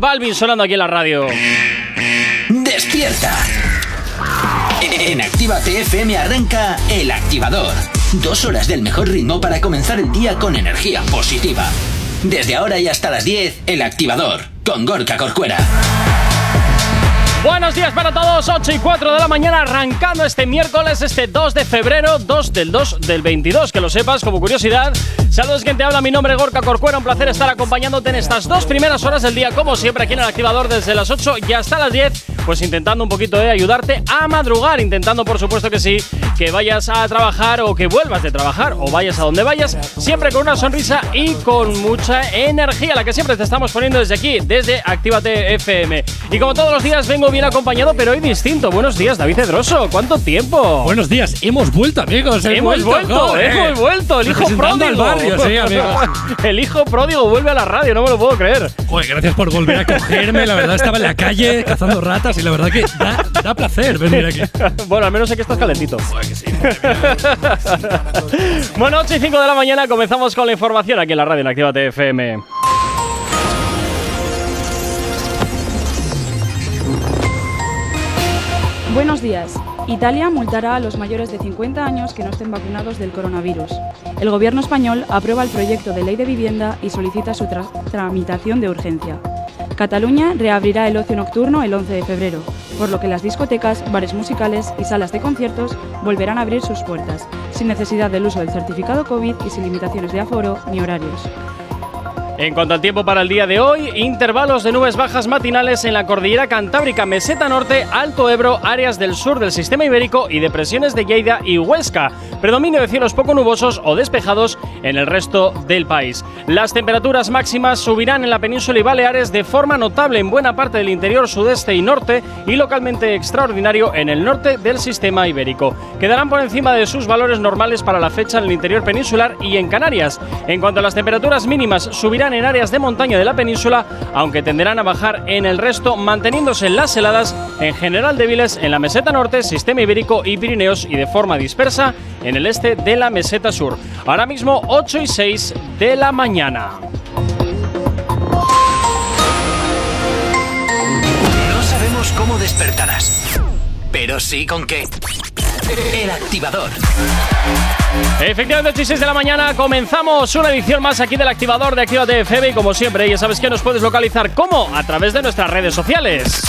Balvin sonando aquí en la radio. Despierta. En Activa TFM arranca El Activador. Dos horas del mejor ritmo para comenzar el día con energía positiva. Desde ahora y hasta las 10, El Activador, con Gorka Corcuera. Buenos días para todos, 8 y 4 de la mañana, arrancando este miércoles, este 2 de febrero, 2 del 2 del 22, que lo sepas como curiosidad. Saludos, quien te habla, mi nombre es Gorka Corcuera, un placer estar acompañándote en estas dos primeras horas del día, como siempre, aquí en el activador desde las 8 y hasta las 10, pues intentando un poquito de ayudarte a madrugar, intentando por supuesto que sí, que vayas a trabajar o que vuelvas de trabajar o vayas a donde vayas, siempre con una sonrisa y con mucha energía, la que siempre te estamos poniendo desde aquí, desde Actívate FM. Y como todos los días vengo bien acompañado, pero hoy distinto. Buenos días, David Cedroso. ¿Cuánto tiempo? Buenos días, hemos vuelto, amigos. Hemos vuelto, hemos vuelto. El hijo pródigo. barrio, sí. El hijo pródigo vuelve a la radio, no me lo puedo creer. Joder, gracias por volver a cogerme. La verdad, estaba en la calle cazando ratas y la verdad que da, da placer venir aquí. bueno, al menos sé que estás calentito. Joder, que sí. bueno, 8 y 5 de la mañana comenzamos con la información aquí en la radio en Actívate FM. Buenos días. Italia multará a los mayores de 50 años que no estén vacunados del coronavirus. El gobierno español aprueba el proyecto de ley de vivienda y solicita su tra- tramitación de urgencia. Cataluña reabrirá el ocio nocturno el 11 de febrero, por lo que las discotecas, bares musicales y salas de conciertos volverán a abrir sus puertas, sin necesidad del uso del certificado COVID y sin limitaciones de aforo ni horarios. En cuanto al tiempo para el día de hoy, intervalos de nubes bajas matinales en la cordillera Cantábrica, Meseta Norte, Alto Ebro, áreas del sur del sistema ibérico y depresiones de Lleida y Huesca. Predominio de cielos poco nubosos o despejados en el resto del país. Las temperaturas máximas subirán en la península y Baleares de forma notable en buena parte del interior sudeste y norte y localmente extraordinario en el norte del sistema ibérico. Quedarán por encima de sus valores normales para la fecha en el interior peninsular y en Canarias. En cuanto a las temperaturas mínimas, subirán en áreas de montaña de la península, aunque tenderán a bajar en el resto, manteniéndose las heladas en general débiles en la meseta norte, sistema ibérico y Pirineos y de forma dispersa en el este de la meseta sur. Ahora mismo 8 y 6 de la mañana. No sabemos cómo despertarás, pero sí con qué. El Activador. Efectivamente, 8 y 6 de la mañana comenzamos una edición más aquí del activador de Actívate FM y como siempre, ya sabes que nos puedes localizar como a través de nuestras redes sociales.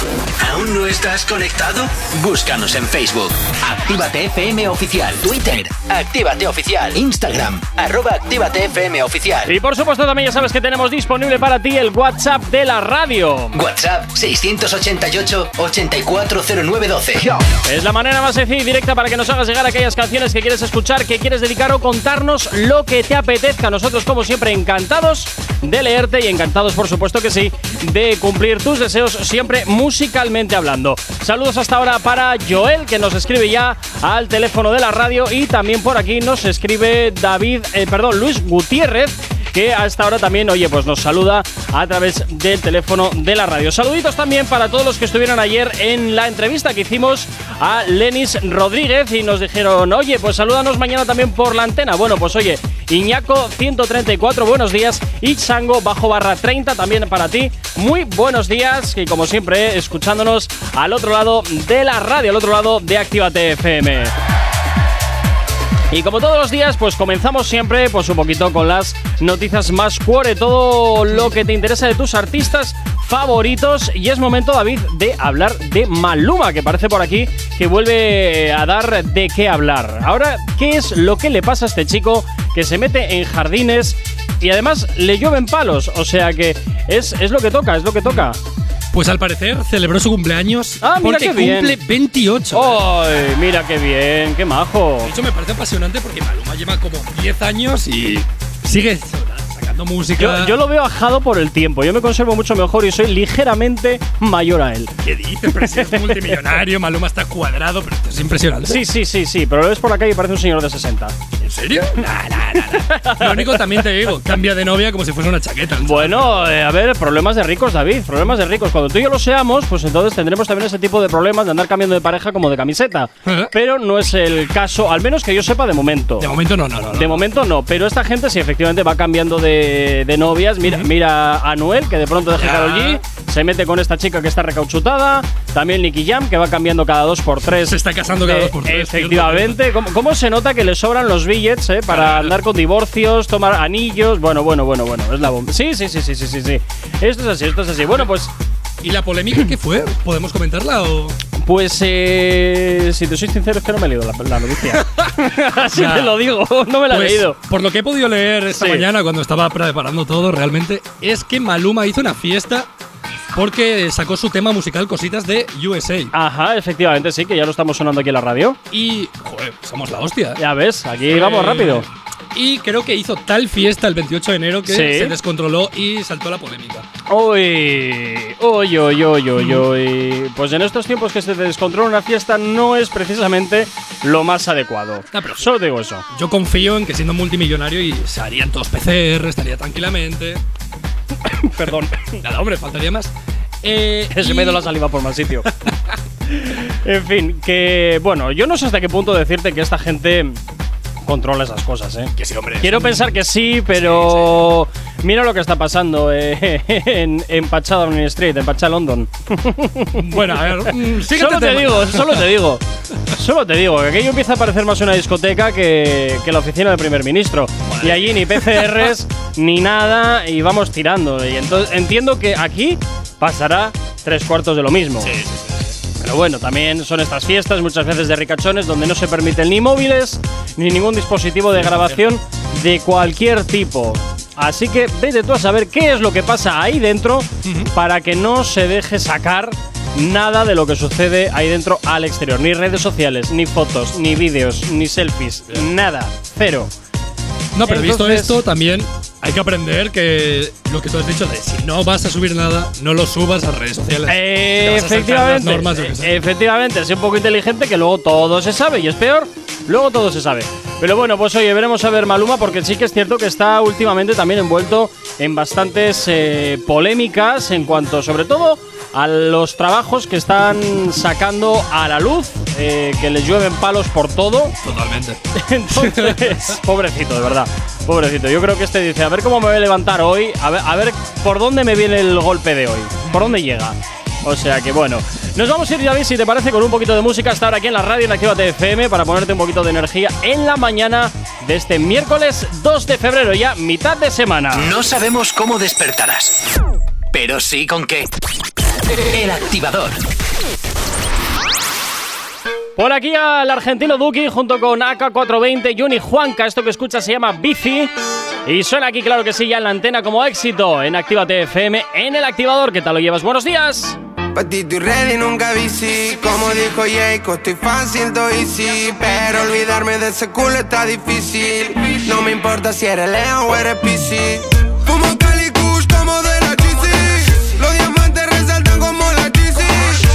¿Aún no estás conectado? Búscanos en Facebook. Actívate FM Oficial. Twitter. Actívate Oficial. Instagram. Arroba Actívate FM Oficial. Y por supuesto también ya sabes que tenemos disponible para ti el WhatsApp de la radio. WhatsApp 688-840912. Es la manera más sencilla y directa para que nos hagas llegar aquellas canciones que quieres escuchar, que quieres dedicar o contarnos lo que te apetezca. Nosotros, como siempre, encantados de leerte y encantados, por supuesto que sí, de cumplir tus deseos, siempre musicalmente hablando. Saludos hasta ahora para Joel, que nos escribe ya al teléfono de la radio, y también por aquí nos escribe David, eh, perdón, Luis Gutiérrez que a esta hora también, oye, pues nos saluda a través del teléfono de la radio. Saluditos también para todos los que estuvieron ayer en la entrevista que hicimos a Lenis Rodríguez y nos dijeron, oye, pues salúdanos mañana también por la antena. Bueno, pues oye, Iñaco 134, buenos días. Y Chango bajo barra 30 también para ti. Muy buenos días y como siempre, escuchándonos al otro lado de la radio, al otro lado de Actívate FM. Y como todos los días, pues comenzamos siempre pues un poquito con las noticias más cuore, todo lo que te interesa de tus artistas favoritos. Y es momento, David, de hablar de Maluma, que parece por aquí que vuelve a dar de qué hablar. Ahora, ¿qué es lo que le pasa a este chico que se mete en jardines y además le llueven palos? O sea que es, es lo que toca, es lo que toca. Pues al parecer celebró su cumpleaños Ah, mira porque qué bien. cumple 28. ¡Ay, mira qué bien, qué majo! De hecho, me parece apasionante porque Maluma lleva como 10 años y sigue sacando música. Yo, yo lo veo ajado por el tiempo. Yo me conservo mucho mejor y soy ligeramente mayor a él. ¿Qué dices? Pero si es multimillonario, Maluma está cuadrado, pero esto es impresionante. Sí, sí, sí, sí, pero lo ves por la calle y parece un señor de 60. ¿En serio? Nah, nah, nah. Lo único también te digo, cambia de novia como si fuese una chaqueta. Bueno, eh, a ver, problemas de ricos, David, problemas de ricos. Cuando tú y yo lo seamos, pues entonces tendremos también ese tipo de problemas de andar cambiando de pareja como de camiseta. Ajá. Pero no es el caso, al menos que yo sepa de momento. De momento no, no, no. no. De momento no, pero esta gente sí efectivamente va cambiando de, de novias. Mira, mira a Noel, que de pronto deja Ya. Karol G, se mete con esta chica que está recauchutada. También Nicky Jam, que va cambiando cada dos por tres. Se está casando cada Eh, dos por tres. Efectivamente. ¿Cómo, cómo se nota que le sobran los billets eh, para andar con divorcios, tomar anillos? Bueno, bueno, bueno, bueno. Es la bomba. Sí, sí, sí, sí, sí, sí. Esto es así, esto es así. Bueno, pues. ¿Y la polémica qué fue? ¿Podemos comentarla o.? Pues, eh, si te soy sincero, es que no me he leído la, la noticia. Así te lo digo, no me la Pues, he leído. Por lo que he podido leer esta Sí. mañana cuando estaba preparando todo, realmente, es que Maluma hizo una fiesta porque sacó su tema musical Cositas de USA. Ajá, efectivamente, sí, que ya lo estamos sonando aquí en la radio. Y, joder, somos la hostia. Ya ves, aquí vamos Eh, rápido. Y creo que hizo tal fiesta el 28 de enero que Sí. se descontroló y saltó la polémica. Uy, uy, uy, uy, uy, uy. Pues en estos tiempos que se descontrola una fiesta no es precisamente lo más adecuado. Ah, pero- Solo digo eso. Yo confío en que siendo multimillonario y se harían todos PCR, estaría tranquilamente. Perdón. Nada, hombre, faltaría más. Eh, Se y- me ido la saliva por mal sitio. en fin, que bueno, yo no sé hasta qué punto decirte que esta gente controla esas cosas, ¿eh? Que sí, hombre. Quiero pensar que sí, pero mira lo que está pasando eh, en, en Pacha Downing Street, en Pacha London. Bueno, a ver. mm, síguete solo te digo, solo te digo. Solo te digo que aquello empieza a parecer más una discoteca que, que la oficina del primer ministro. Y allí ni PCRs ni nada y vamos tirando. Y entonces entiendo que aquí pasará tres cuartos de lo mismo. Pero bueno, también son estas fiestas muchas veces de ricachones donde no se permiten ni móviles ni ningún dispositivo de grabación de cualquier tipo. Así que vete tú a saber qué es lo que pasa ahí dentro para que no se deje sacar nada de lo que sucede ahí dentro al exterior. Ni redes sociales, ni fotos, ni vídeos, ni selfies, nada. Cero. No, pero visto esto, también hay que aprender que lo que tú has dicho de si no vas a subir nada, no lo subas a redes sociales. Eh, Si efectivamente, las normas, eh, efectivamente, sé un poco inteligente que luego todo se sabe y es peor, luego todo se sabe. Pero bueno, pues oye, veremos a ver Maluma porque sí que es cierto que está últimamente también envuelto en bastantes eh, polémicas en cuanto sobre todo a los trabajos que están sacando a la luz, eh, que les llueven palos por todo. Totalmente. Entonces, pobrecito, de verdad. Pobrecito. Yo creo que este dice, a ver cómo me voy a levantar hoy, a ver, a ver por dónde me viene el golpe de hoy, por dónde llega. O sea que bueno, nos vamos a ir ya, si te parece, con un poquito de música hasta ahora aquí en la radio en Actívate FM para ponerte un poquito de energía en la mañana de este miércoles 2 de febrero, ya mitad de semana. No sabemos cómo despertarás, pero sí con qué. El activador. Por aquí al argentino Duki junto con AK420 y Uni Juanca. Esto que escuchas se llama Bici. Y suena aquí, claro que sí, ya en la antena como éxito en Actívate FM en el activador. ¿Qué tal lo llevas? Buenos días. Patito y ready, nunca bici. Como dijo Jayco, estoy fácil, estoy easy. Pero olvidarme de ese culo está difícil. No me importa si eres Leo o eres PC. Fumo Cali Kush como de la GC. Los diamantes resaltan como la GC.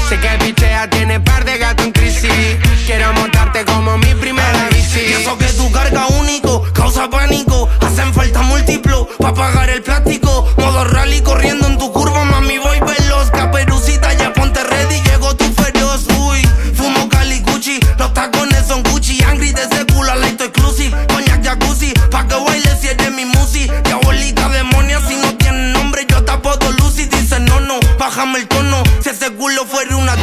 Sé que pichea tiene par de Quiero montarte como mi primera bici. Y eso que tu carga único causa pánico. Hacen falta múltiplo pa' pagar el plástico. Modo rally corriendo en tu curva, mami, voy veloz. Caperucita, ya ponte ready, llegó tu feroz. Uy, fumo Cali Gucci, los tacones son Gucci. Angry de ese culo, light exclusive. Coñac jacuzzi, pa' que baile si eres mi musi. Diabólica demonia, si no tiene nombre, yo tapo todo Lucy. Dice no, no, bájame el tono. Si ese culo fuera una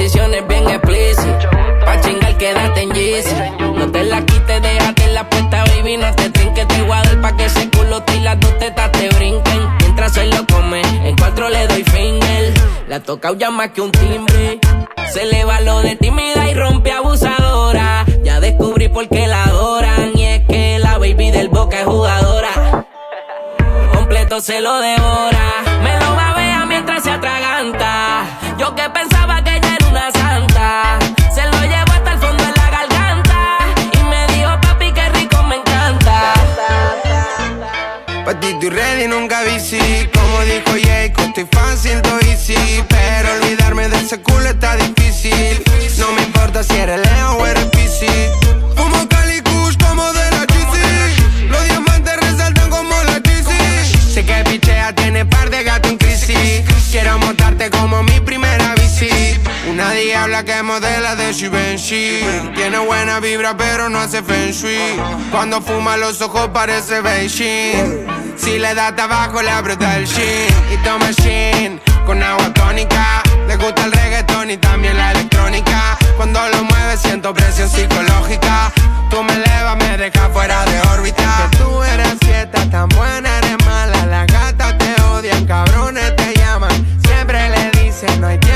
posiciones bien explícitas. Pa' chingar, quédate en Yeezy. No te la quites, déjate la puesta, baby. No te trinques, te dar pa' que ese culo y las dos tetas te brinquen. Mientras él lo come, en cuatro le doy finger. La ha tocado ya más que un timbre. Se le va lo de tímida y rompe abusadora. Ya descubrí por qué la adoran. Y es que la baby del boca es jugadora completo se lo devora. Me lo babea mientras se atraganta. Patito y ready, nunca bici. Como dijo Jayco, estoy fácil, estoy easy. Pero olvidarme de ese culo está difícil. No me importa si eres Leo o eres PC. Fumo Cali Kush como de la GC. Los diamantes resaltan como la GC. Sé que pichea tiene par de gato en crisis. Quiero montarte como Diabla que modela de Givenchy. Tiene buena vibra, pero no hace feng shui. Cuando fuma los ojos parece Beijing. Si le da tabaco, le aprieta el shin. Y toma shin con agua tónica. Le gusta el reggaetón y también la electrónica. Cuando lo mueve, siento presión psicológica. Tú me elevas, me dejas fuera de órbita. Que tú eres fiesta, tan buena, eres mala. Las gatas te odian, cabrones te llaman. Siempre le dicen, no hay tiempo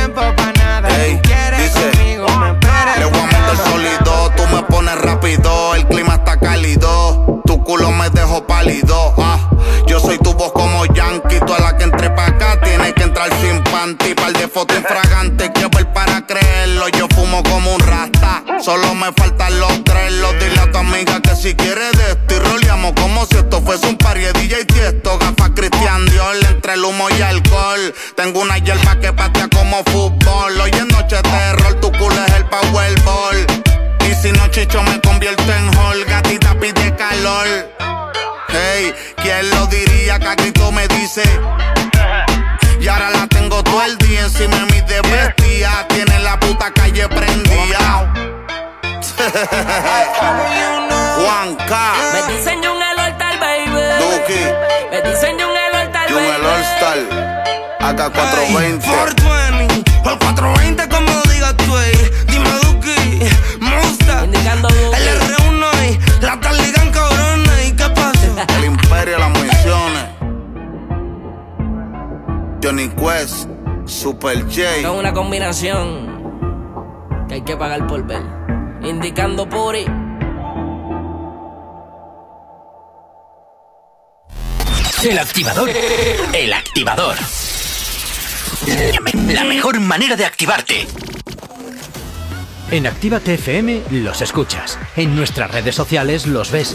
ah, yo soy tu voz como Yankee, toda la que entre pa' acá tiene que entrar sin panty, par de fotos infragantes, que ver para creerlo, yo fumo como un rasta, solo me faltan los tres, los dile a tu amiga que si quiere de esto y roleamos como si esto fuese un party de DJ tiesto, gafas Cristian Dior, entre el humo y alcohol, tengo una hierba que patea como fútbol, hoy es noche de terror, tu culo es el powerball. Y si no chicho me convierto en hall, gatita pide calor. Hey, ¿quién lo diría grito me dice? Y ahora la tengo todo el día encima de mi de bestia. Tiene la puta calle prendida. Juan K. Me diseño un el altar, baby. Duki. Me diseño un el altar, Jun el All Star. AK420. 420, por 420 como digas tú, ey. Dime Duki, Monster, Indicando Duki. El imperio de las misiones. Johnny Quest. Super J. Es una combinación que hay que pagar por ver. Indicando Puri. El activador. El activador. La mejor manera de activarte. En Actívate FM los escuchas. En nuestras redes sociales los ves.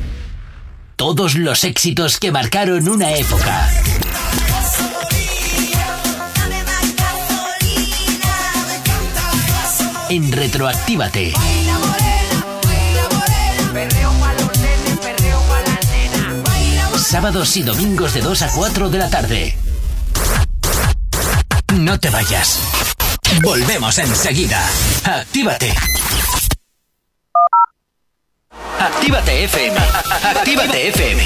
Todos los éxitos que marcaron una época. En Retroactívate. Sábados y domingos de 2 a 4 de la tarde. No te vayas. Volvemos enseguida. Actívate. Actívate FM. Actívate FM.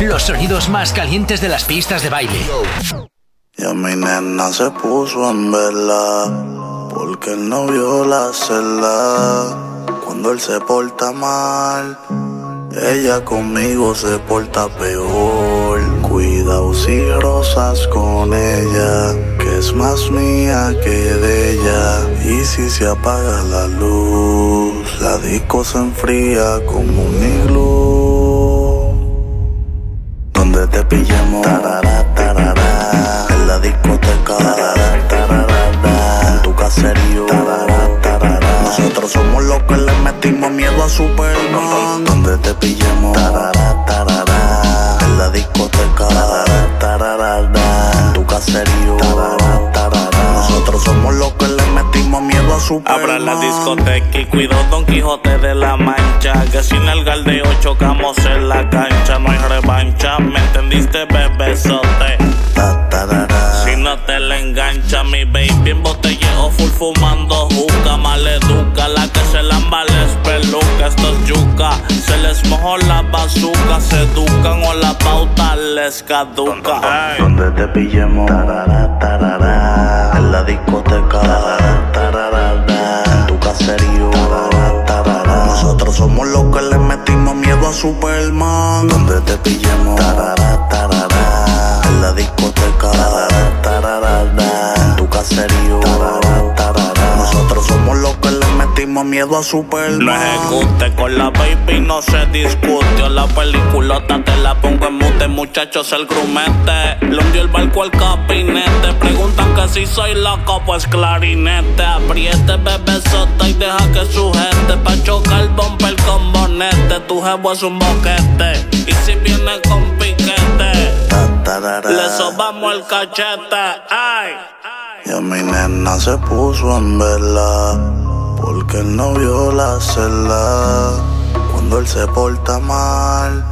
Los sonidos más calientes de las pistas de baile. Y a mi nena se puso en vela porque él no vio la celda. Cuando él se porta mal, ella conmigo se porta peor. Cuidado si rosas con ella, que es más mía que de ella. Y si se apaga la luz, la disco se enfría como un iglú. Donde te pillamos, tarara, tarara, en la discoteca, tarara, tarara, en tu caserío, tarara, tarara. Nosotros somos los que le metimos miedo a Superman. Donde te pillamos, tarara, tarara, en la discoteca, tarara, tarara, en tu caserío. Nosotros somos los que le metimos miedo a Superman. Abra la discoteca y cuido Don Quijote de la Mancha. Que sin el galdeo chocamos en la cancha. No hay revancha, ¿me entendiste, bebesote? Si no te la engancha, mi baby en botelleo full fumando juca. Maleduca, la que se lamba les peluca. Esto es yuca, se les mojó la bazuca. Se educan o la pauta les caduca. Donde te pillemos, tarara, tarara, en la discoteca, tarara, tarara, en tu caserío. Nosotros somos los que le metimos miedo a Superman. Donde te pillemos, tarara, tarara, en la discoteca, en tu caserío. Nosotros somos los que le metimos miedo a Superman. No ejecute con la baby, no se discute. La peliculota te la pongo en mute, muchachos, el grumete. Le hundió el barco al capinete. Preguntan que si soy loco, pues clarinete. Apriete, bebé sota y deja que sujete. Pa' chocar bumper con bonete. Tu jevo es un boquete. Y si viene con piquete, le sobamos el cachete. Ay. Y a mi nena se puso en vela, porque él no vio la celda. Cuando él se porta mal,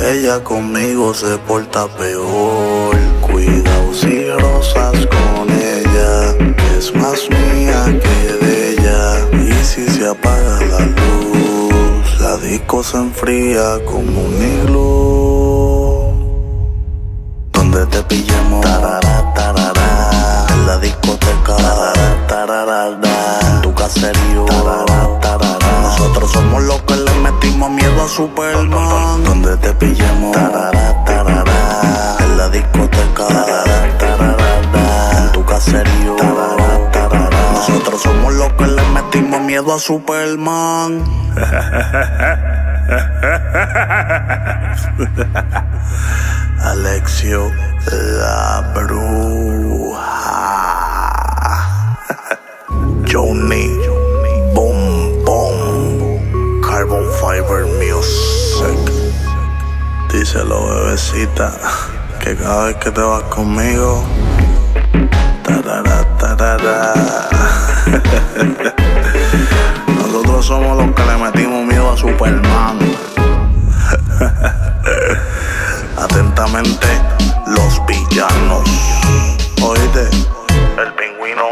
ella conmigo se porta peor. Cuidado si rosas con ella, es más mía que de ella. Y si se apaga la luz, la disco se enfría como un iglú. Donde te pillamos, tarara, tarara en la discoteca, en tu caserío. Nosotros somos los que le metimos miedo a Superman. Donde te pillemos, en la discoteca, en tu caserío. Nosotros somos los que le metimos miedo a Superman. Alexio la bruja. Johnny Boom Boom Carbon Fiber Music. Díselo, bebecita, que cada vez que te vas conmigo. Tarara, tarara. Somos los que le metimos miedo a Superman. Atentamente, los villanos. Oíste, el pingüino,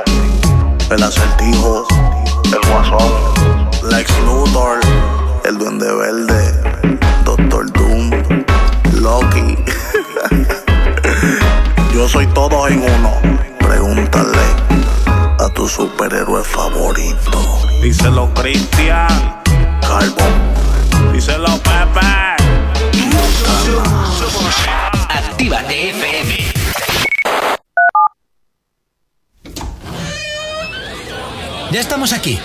el acertijo, el guasón, Lex Luthor, el duende verde, Doctor Doom, Loki. Yo soy todo en uno. Pregúntale a tu superhéroe favorito. Díselo, Cristian. Carbon. Díselo, Pepe. Actívate FM. Ya estamos aquí.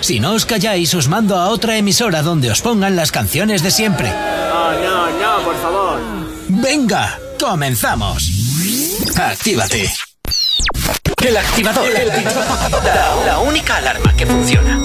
Si no os calláis, os mando a otra emisora donde os pongan las canciones de siempre. No, no, no, por favor. Venga, comenzamos. Actívate. El activador. El activador. La, la única alarma que funciona.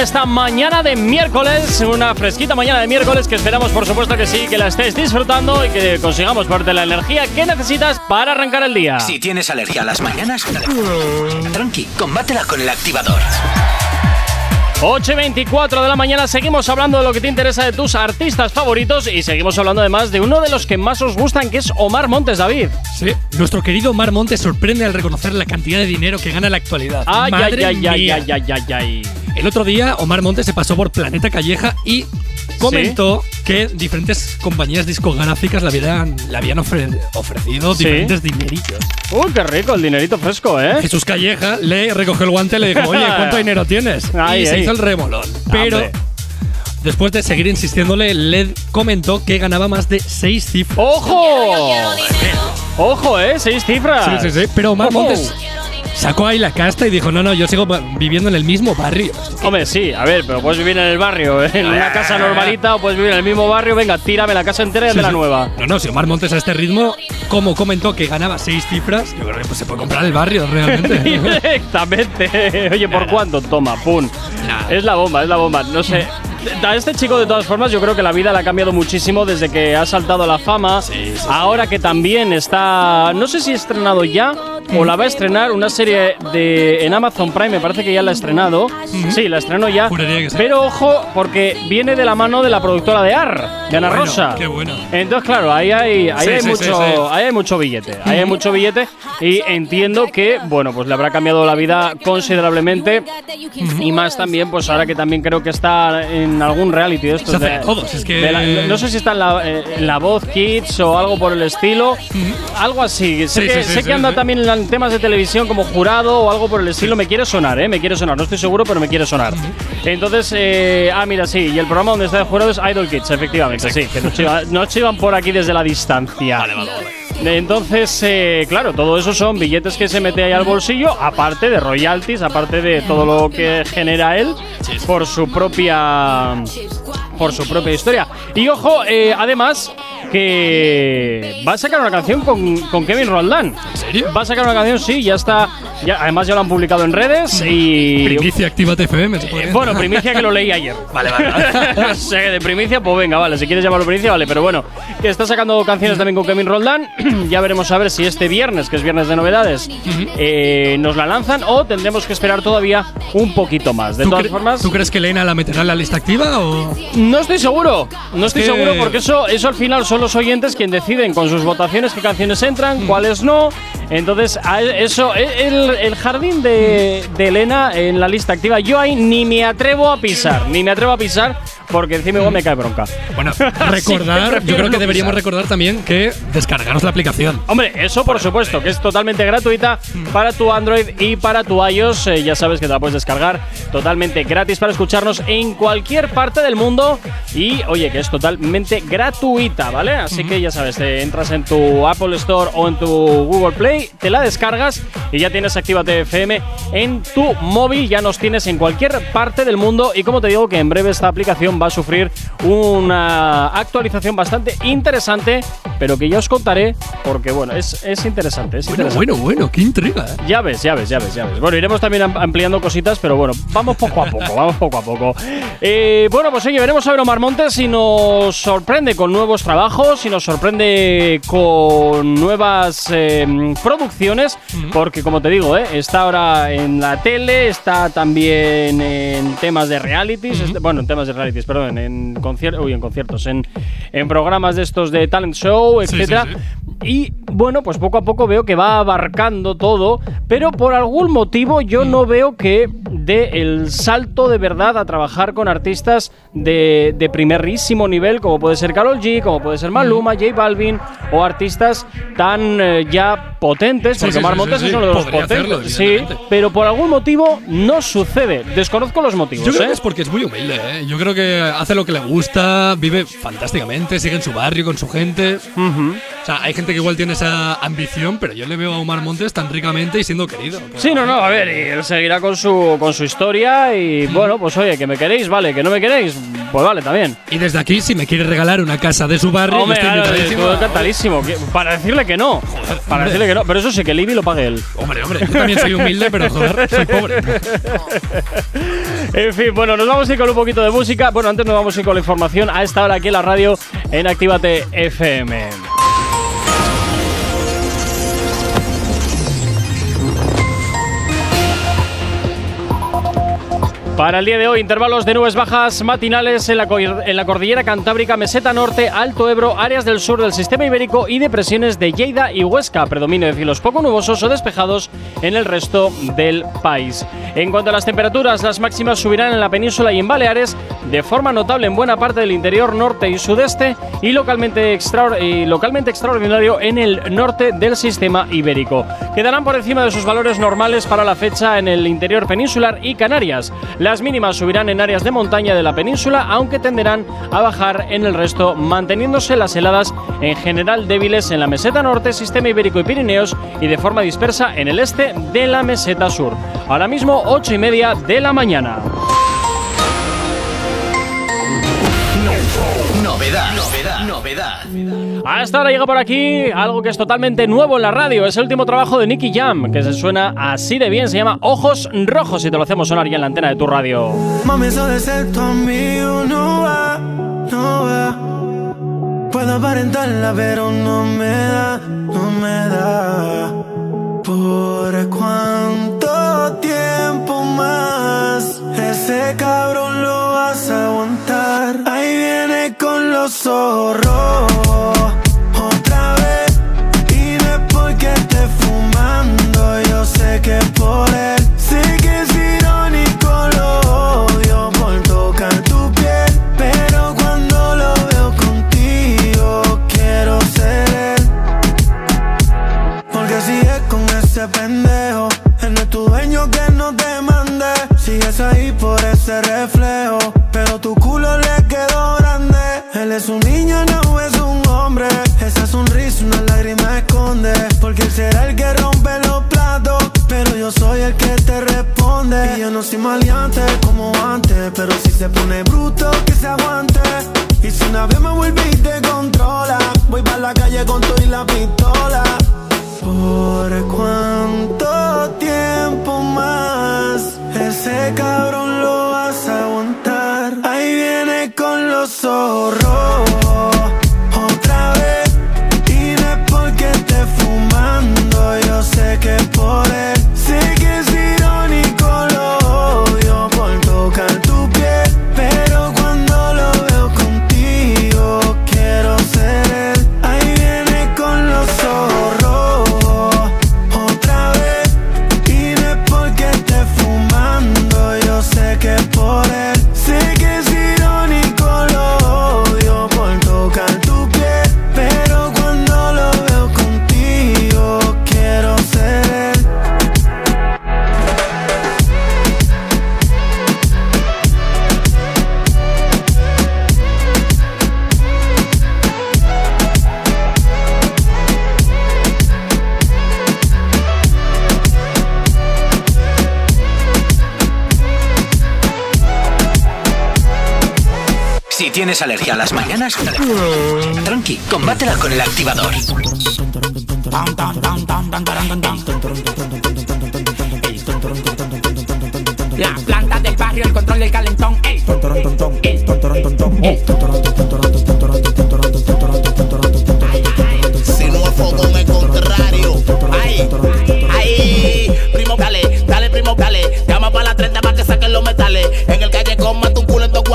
Esta mañana de miércoles, una fresquita mañana de miércoles que esperamos por supuesto que sí, que la estés disfrutando y que consigamos parte la energía que necesitas para arrancar el día. Si tienes alergia a las mañanas, tranqui, combátela con el activador. 8 y 24 de la mañana seguimos hablando de lo que te interesa de tus artistas favoritos y seguimos hablando además de uno de los que más os gustan, que es Omar Montes, David. Sí, nuestro querido Omar Montes sorprende al reconocer la cantidad de dinero que gana en la actualidad. Ay, Madre ay, ay, mía. ay, ay, ay, ay. El otro día, Omar Montes se pasó por Planeta Calleja y comentó que diferentes compañías discográficas le habían, le habían ofre- ofrecido Sí. diferentes dinerillos. Uy, qué rico, el dinerito fresco, ¿eh? Jesús Calleja le recogió el guante y le dijo, oye, ¿cuánto dinero tienes? Ay, y se ay. hizo el remolón. Pero Hombre. después de seguir insistiéndole, le comentó que ganaba más de seis cifras. ¡Ojo! ¡Ojo, eh! Seis cifras. Sí, sí, sí. Pero Omar Ojo. Montes sacó ahí la casta y dijo, no, no, yo sigo viviendo en el mismo barrio. Hombre, sí, a ver, pero puedes vivir en el barrio, ¿eh? en una casa normalita, o puedes vivir en el mismo barrio. Venga, tírame la casa entera y Sí, de la sí. nueva. No, no, si Omar Montes a este ritmo, como comentó que ganaba seis cifras, yo creo que pues, se puede comprar el barrio realmente. Directamente. Oye, ¿por cuánto? Toma, pum. Es la bomba, es la bomba. No sé. A este chico, de todas formas, yo creo que la vida le ha cambiado muchísimo desde que ha saltado a la fama. Ahora que también está. No sé si estrenado ya o la va a estrenar una serie de en Amazon Prime, me parece que ya la ha estrenado. Sí, la estrenó ya. Que. Pero ojo, porque viene de la mano de la productora de AR, de Ana Bueno, Rosa. qué bueno. Entonces, claro, ahí hay, ahí Sí, hay sí, mucho, sí, ahí hay mucho billete, ahí hay mucho billete y entiendo que, bueno, pues le habrá cambiado la vida considerablemente y más también, pues ahora que también creo que está en algún reality de estos de- todos, es que- de la- no sé si está en la, eh, la Voz Kids o algo por el estilo, algo así. Sé que, sé que anda también en temas de televisión como jurado o algo por el estilo. Me quiere sonar, ¿eh? Me quiere sonar. No estoy seguro, pero me quiere sonar. Entonces, eh, ah, mira, sí. Y el programa donde está de jurado es Idol Kids, efectivamente. Sí, que nos chivan, nos chivan por aquí desde la distancia. Vale, vale, Entonces, eh, claro, todo eso son billetes que se mete ahí al bolsillo, aparte de royalties, aparte de todo lo que genera él por su propia por su propia historia. Y ojo, eh, además que va a sacar una canción con, con Kevin Roldán. ¿En serio? Va a sacar una canción, sí, ya está. Ya, además ya lo han publicado en redes y. Primicia activa TFM, se puede Eh. Bueno, primicia que lo leí ayer. Vale, vale. o sea, que de primicia, pues venga, vale. Si quieres llamarlo primicia, vale. Pero bueno, que está sacando canciones también con Kevin Roldán. ya veremos a ver si este viernes, que es viernes de novedades, eh, nos la lanzan o tendremos que esperar todavía un poquito más. De ¿Tú, todas formas, ¿Tú crees que Elena la meterá en la lista activa o...? no estoy seguro. No estoy que- seguro porque eso, eso al final son los oyentes quien deciden con sus votaciones qué canciones entran, cuáles no. Entonces, a eso, e- el, el jardín de, de Elena en la lista activa, yo ahí ni me atrevo a pisar, ni me atrevo a pisar porque encima igual me cae bronca. Bueno, recordar, yo creo que deberíamos recordar también que descargaros la aplicación. Hombre, eso por supuesto, que es totalmente gratuita para tu Android y para tu iOS. Eh, ya sabes que te la puedes descargar totalmente gratis para escucharnos en cualquier parte del mundo. Y oye, que es totalmente gratuita, ¿vale? Así que ya sabes, te entras en tu Apple Store o en tu Google Play, te la descargas y ya tienes Actívate FM en tu móvil. Ya nos tienes en cualquier parte del mundo. Y como te digo, que en breve esta aplicación va a sufrir una actualización bastante interesante, pero que ya os contaré porque, bueno, es, es interesante. Es Bueno, interesante. bueno, bueno, qué intriga. ¿eh? Ya ves, ya ves, ya ves, ya ves. Bueno, iremos también am- ampliando cositas, pero bueno, vamos poco a poco, vamos poco a poco. Eh, bueno, pues oye, veremos a ver Omar Montes si nos sorprende con nuevos trabajos, si nos sorprende con nuevas eh, producciones, porque como te digo, eh, está ahora en la tele, está también en temas de realities, este- bueno, en temas de realities, perdón, en, conciertos, uy, en conciertos, en, en programas de estos de talent show, Sí, sí, etcétera. sí. Y bueno, pues poco a poco veo que va abarcando todo, pero por algún motivo yo no veo que dé el salto de verdad a trabajar con artistas de, de primerísimo nivel, como puede ser Carol G, como puede ser Maluma, J Balvin, o artistas tan eh, ya potentes, porque Omar Montes es uno de los Podría potentes. hacerlo, sí, pero por algún motivo no sucede. Desconozco los motivos. Yo creo ¿eh? que es porque es muy humilde, ¿eh? Yo creo que hace lo que le gusta, vive fantásticamente, sigue en su barrio con su gente. O sea, hay gente que igual tiene esa ambición, pero yo le veo a Omar Montes tan ricamente y siendo querido. Sí, no, no, a ver, y él seguirá con su, con su historia y bueno, pues oye, que me queréis, vale, que no me queréis, pues vale, también. Y desde aquí, si me quiere regalar una casa de su barrio, yo estoy claro, encantadísimo. Para decirle que no. Para hombre. decirle que no. Pero eso sí, que el IBI lo pague él. Hombre, hombre, yo también soy humilde, pero joder, soy pobre. En fin, bueno, nos vamos a ir con un poquito de música. Bueno, antes nos vamos a ir con la información a esta hora aquí en la radio en Actívate FM. Para el día de hoy, intervalos de nubes bajas matinales en la, en la cordillera Cantábrica, Meseta Norte, Alto Ebro, áreas del sur del sistema ibérico y depresiones de Lleida y Huesca. Predominio de cielos poco nubosos o despejados en el resto del país. En cuanto a las temperaturas, las máximas subirán en la península y en Baleares de forma notable en buena parte del interior norte y sudeste y localmente, y localmente extraordinario en el norte del sistema ibérico. Quedarán por encima de sus valores normales para la fecha en el interior peninsular y Canarias. Las mínimas subirán en áreas de montaña de la península, aunque tenderán a bajar en el resto, manteniéndose las heladas en general débiles en la meseta norte, sistema ibérico y Pirineos y de forma dispersa en el este de la meseta sur. Ahora mismo 8 y media de la mañana. Novedad, novedad, novedad. Hasta ahora llega por aquí algo que es totalmente nuevo en la radio. Es el último trabajo de Nicky Jam, que se suena así de bien. Se llama Ojos Rojos y te lo hacemos sonar ya en la antena de tu radio. Mami, eso de ser tu amigo no va, no va. Puedo aparentarla, pero no me da, no me da. ¿Por cuánto tiempo más ese cabrón lo vas a aguantar? Ahí viene con los ojos rojos, reflejo. Pero tu culo le quedó grande. Él es un niño, no es un hombre. Esa sonrisa, una lágrima esconde. Porque él será el que rompe los platos. Pero yo soy el que te responde. Y yo no soy maleante como antes. Pero si se pone bruto, que se aguante. Y si una vez me vuelve y te controla, voy para la calle con todo y la pistola. ¿Por cuánto tiempo más ese cabrón lo vas a aguantar? Ahí viene con los rojos, otra vez. Y porque esté fumando, yo sé que por él. Tienes alergia a las mañanas, tranqui, combátela con el activador. La planta del barrio, el control del calentón. ey. Si no es fogón, es contrario. Ay, ay, primo, dale, dale, primo, dale. Llama para la 30 para que saquen los metales. En el callejón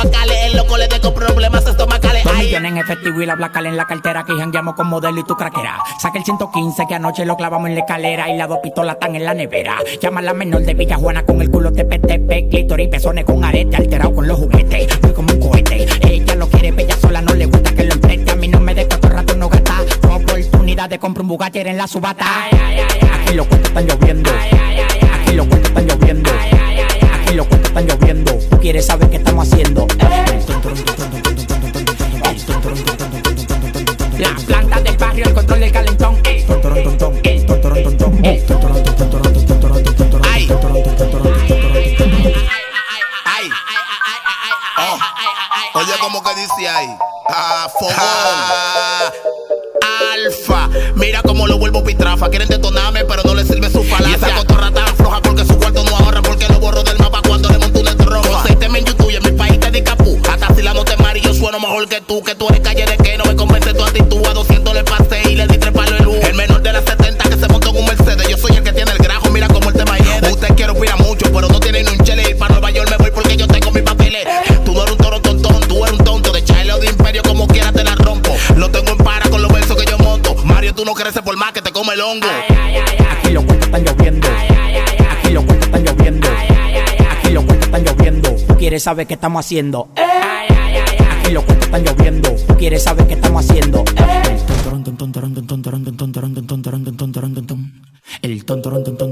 guacales. El loco le dejo problemas estomacales. Dos Ay, millones en efectivo y la blacal en la cartera que jangueamos con modelo y tu craquera. Saca el 115 que anoche lo clavamos en la escalera y las dos pistolas están en la nevera. Llama a la menor de Villa Juana con el culo tepe tepe, clítoris, pezones con arete, alterado con los juguetes. Muy como un cohete. Ella lo quiere bella sola, no le gusta que lo empreste. A mí no me todo el rato no gasta. Oportunidad de comprar un Bugatti en la subata. Aquí los cuentos están lloviendo. Aquí los cuentos están lloviendo. Aquí los cuentos están lloviendo. Quieres saber qué estamos haciendo. La planta del barrio, el control del calentón. Ay. Oh. Oye lo que dice ahí. Ah, fogón. Alfa, mira cómo lo vuelvo pitrafa. Quieren detonarme, tú. Que tú eres calle de que no me convence tu actitud. A 200 le pasé y le di tres palos de luz. El menor de las 70 que se montó en un Mercedes. Yo soy el que tiene el grajo, mira cómo el tema hiede. Usted quiere opinar mucho, pero no tiene ni un chele. Ir para Nueva York me voy porque yo tengo mis papeles. Tú no eres un toro tontón, tú eres un tonto. De Chile o de Imperio, como quiera te la rompo. Lo tengo en para con los versos que yo monto. Mario, tú no creces por más que te come el hongo. Aquí los cuentos están lloviendo. Aquí los cuentos están lloviendo. Aquí los cuentos están lloviendo. Tú quieres saber qué estamos haciendo. Están lloviendo. Quieres saber qué estamos haciendo. El tontorón, ton, tontorón, ton,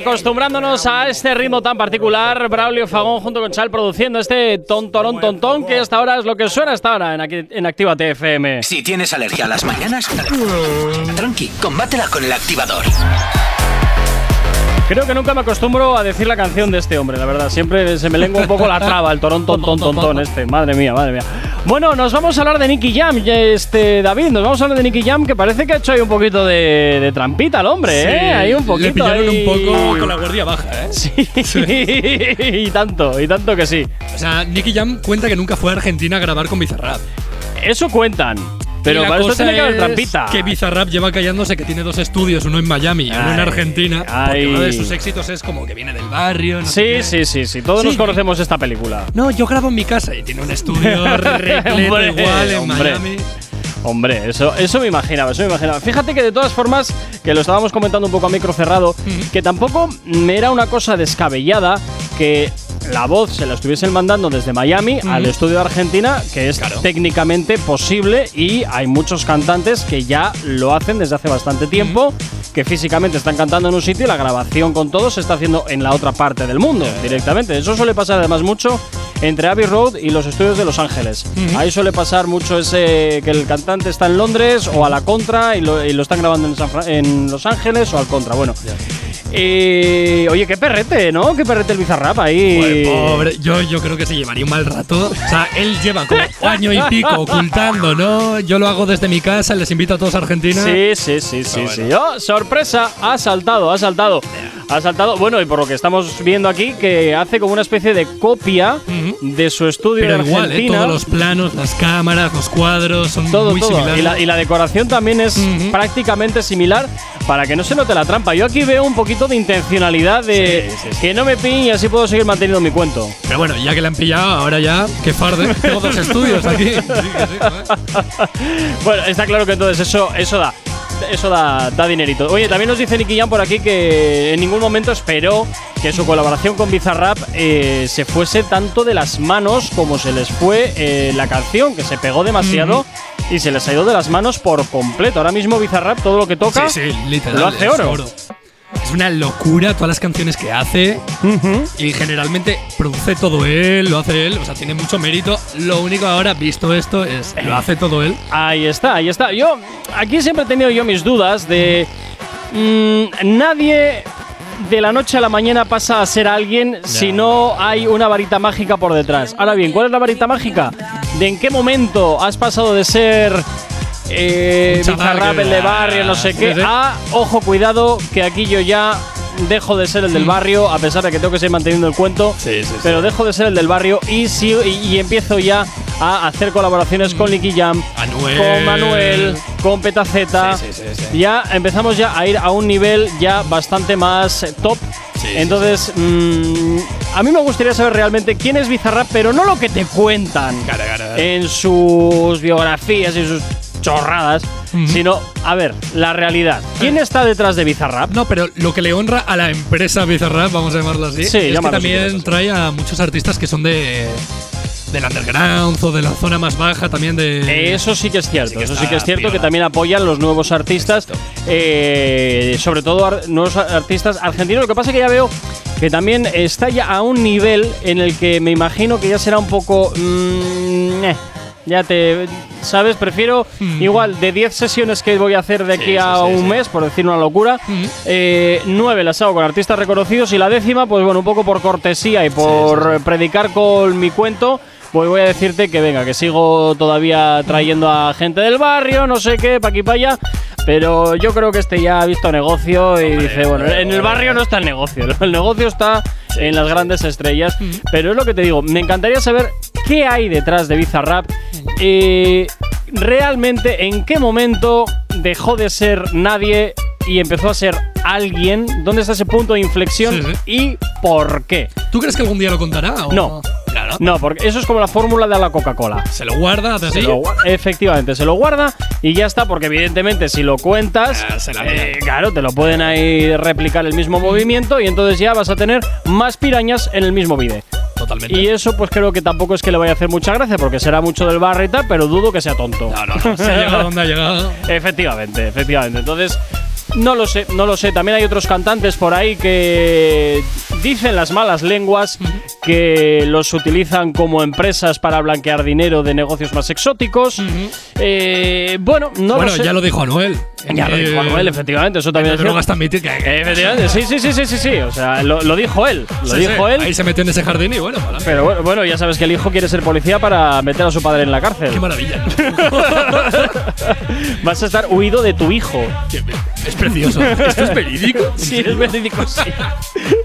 acostumbrándonos a este ritmo tan particular. Braulio Fagón junto con Chal produciendo este tontorón tontón que hasta ahora es lo que suena hasta ahora en, aquí- en Activa TFM. Si tienes alergia a las mañanas, tranqui, combátela con el activador. Creo que nunca me acostumbro a decir la canción de este hombre, la verdad. Siempre se me lengua un poco la traba, el torón ton ton ton ton este. Madre mía, madre mía. Bueno, nos vamos a hablar de Nicky Jam, este David, nos vamos a hablar de Nicky Jam, que parece que ha hecho ahí un poquito de, de trampita al hombre, ¿eh? Ahí un poquito. Le pillaron ahí- un poco con la guardia baja, ¿eh? Sí, y tanto, y tanto que sí. O sea, Nicky Jam cuenta que nunca fue a Argentina a grabar con Bizarrap. Eso cuentan. Pero para cosa tiene que haber es trampita. Que Bizarrap lleva callándose que tiene dos estudios, uno en Miami y uno en Ay, Argentina. Porque ay. uno de sus éxitos es como que viene del barrio. No sé Sí, qué. sí, sí, sí. Todos Sí. nos conocemos esta película. No, yo grabo en mi casa y tiene un estudio repleto igual en hombre. Miami. Hombre, eso, eso me imaginaba, eso me imaginaba. Fíjate que de todas formas, que lo estábamos comentando un poco a micro cerrado, que tampoco me era una cosa descabellada que la voz se la estuviesen mandando desde Miami al estudio de Argentina, que es técnicamente posible y hay muchos cantantes que ya lo hacen desde hace bastante tiempo, que físicamente están cantando en un sitio y la grabación con todo se está haciendo en la otra parte del mundo directamente. Eso suele pasar además mucho entre Abbey Road y los estudios de Los Ángeles. Ahí suele pasar mucho ese que el cantante está en Londres o a la contra y lo, y lo están grabando en, San Fra- en Los Ángeles o al contra. Bueno. Eh, oye, qué perrete, ¿no? Qué perrete el Bizarrap ahí. Joder, pobre, yo, yo creo que se llevaría un mal rato. O sea, él lleva como año y pico ocultando, ¿no? Yo lo hago desde mi casa, les invito a todos a Argentina. Sí, sí, sí, sí, sí. Oh, sorpresa, ha saltado, ha saltado. Ha saltado. Bueno, y por lo que estamos viendo aquí, que hace como una especie de copia de su estudio Pero igual, ¿eh? Todos los planos, las cámaras, los cuadros son todo, muy todo. similares. Y la, y la decoración también es prácticamente similar para que no se note la trampa. Yo aquí veo un poquito de intencionalidad de que no me pillen y así puedo seguir manteniendo mi cuento. Pero bueno, ya que la han pillado, ahora ya, que farde. Tengo dos estudios aquí. Bueno, está claro que entonces eso, eso da. Eso da, da dinerito. Oye, también nos dice Nicky Jam por aquí que en ningún momento esperó que su colaboración con Bizarrap eh, se fuese tanto de las manos como se les fue eh, la canción, que se pegó demasiado y se les ha ido de las manos por completo. Ahora mismo Bizarrap todo lo que toca Sí, sí, literal. lo hace es oro. Es una locura todas las canciones que hace. Y generalmente produce todo él, lo hace él. O sea, tiene mucho mérito. Lo único ahora, visto esto, es lo hace todo él. Ahí está, ahí está. Yo aquí siempre he tenido yo mis dudas de mm, nadie de la noche a la mañana pasa a ser alguien si no hay una varita mágica por detrás. Ahora bien, ¿cuál es la varita mágica? ¿De en qué momento has pasado de ser eh, Bizarrap, el de barrio, no sé qué, a ojo, cuidado, que aquí yo ya dejo de ser el del barrio, a pesar de que tengo que seguir manteniendo el cuento, pero dejo de ser el del barrio y, sigo- y, y empiezo ya a hacer colaboraciones con Nicky Jam, Anuel. con Manuel, con Petaceta. Sí, sí, sí, sí. Ya empezamos ya a ir a un nivel ya bastante más eh, top. Entonces, mm, a mí me gustaría saber realmente quién es Bizarrap, pero no lo que te cuentan en sus biografías y sus chorradas, sino, a ver, la realidad. ¿Quién está detrás de Bizarrap? No, pero lo que le honra a la empresa Bizarrap, vamos a llamarlo así, Sí, es que si también trae a muchos artistas que son de del underground o de la zona más baja también de Eso sí que es cierto, que eso sí que es cierto piola. que también apoyan los nuevos artistas, eh, sobre todo ar- nuevos artistas argentinos. Lo que pasa es que ya veo que también está ya a un nivel en el que me imagino que ya será un poco... mm, eh, ya te... ¿Sabes? Prefiero igual de 10 sesiones que voy a hacer de aquí Mm. a sí, un sí. mes, por decir una locura, eh, nueve las hago con artistas reconocidos y la décima, pues bueno, un poco por cortesía y por eh, predicar con mi cuento, pues voy a decirte que venga, que sigo todavía trayendo a gente del barrio, no sé qué, pa' aquí pa' allá. Pero yo creo que este ya ha visto negocio y dice, bueno, en el barrio no está el negocio, el negocio está en las grandes estrellas. Pero es lo que te digo, me encantaría saber qué hay detrás de Bizarrap. Eh, realmente, en qué momento dejó de ser nadie y empezó a ser alguien. ¿Dónde está ese punto de inflexión Sí, sí. y por qué? ¿Tú crees que algún día lo contará? o- No. Claro. No, porque eso es como la fórmula de la Coca-Cola. Se lo guarda, Se lo gua- efectivamente, se lo guarda y ya está, porque evidentemente si lo cuentas, Ah, se la eh, claro, te lo pueden ahí replicar el mismo movimiento y entonces ya vas a tener más pirañas en el mismo vídeo. Totalmente. Y eso pues creo que tampoco es que le vaya a hacer mucha gracia, porque será mucho del barrio y tal, pero dudo que sea tonto. No, no, no. Se llega donde ha llegado. Efectivamente, efectivamente. Entonces, no lo sé, no lo sé. También hay otros cantantes por ahí que dicen las malas lenguas que los utilizan como empresas para blanquear dinero de negocios más exóticos. Eh, bueno, no bueno, lo sé. ya lo dijo Anuel. Ya lo dijo Anuel, efectivamente, eso también es drogas tan míticas que- Efectivamente, sí, sí, sí, sí, sí, sí. O sea, lo, lo dijo él. Lo Sí, dijo sí. él. Ahí se metió en ese jardín y bueno, para Pero bueno, bueno, ya sabes que el hijo quiere ser policía para meter a su padre en la cárcel. Qué maravilla. Vas a estar huido de tu hijo. es precioso. ¿Esto es verídico? Sí, es verídico, sí.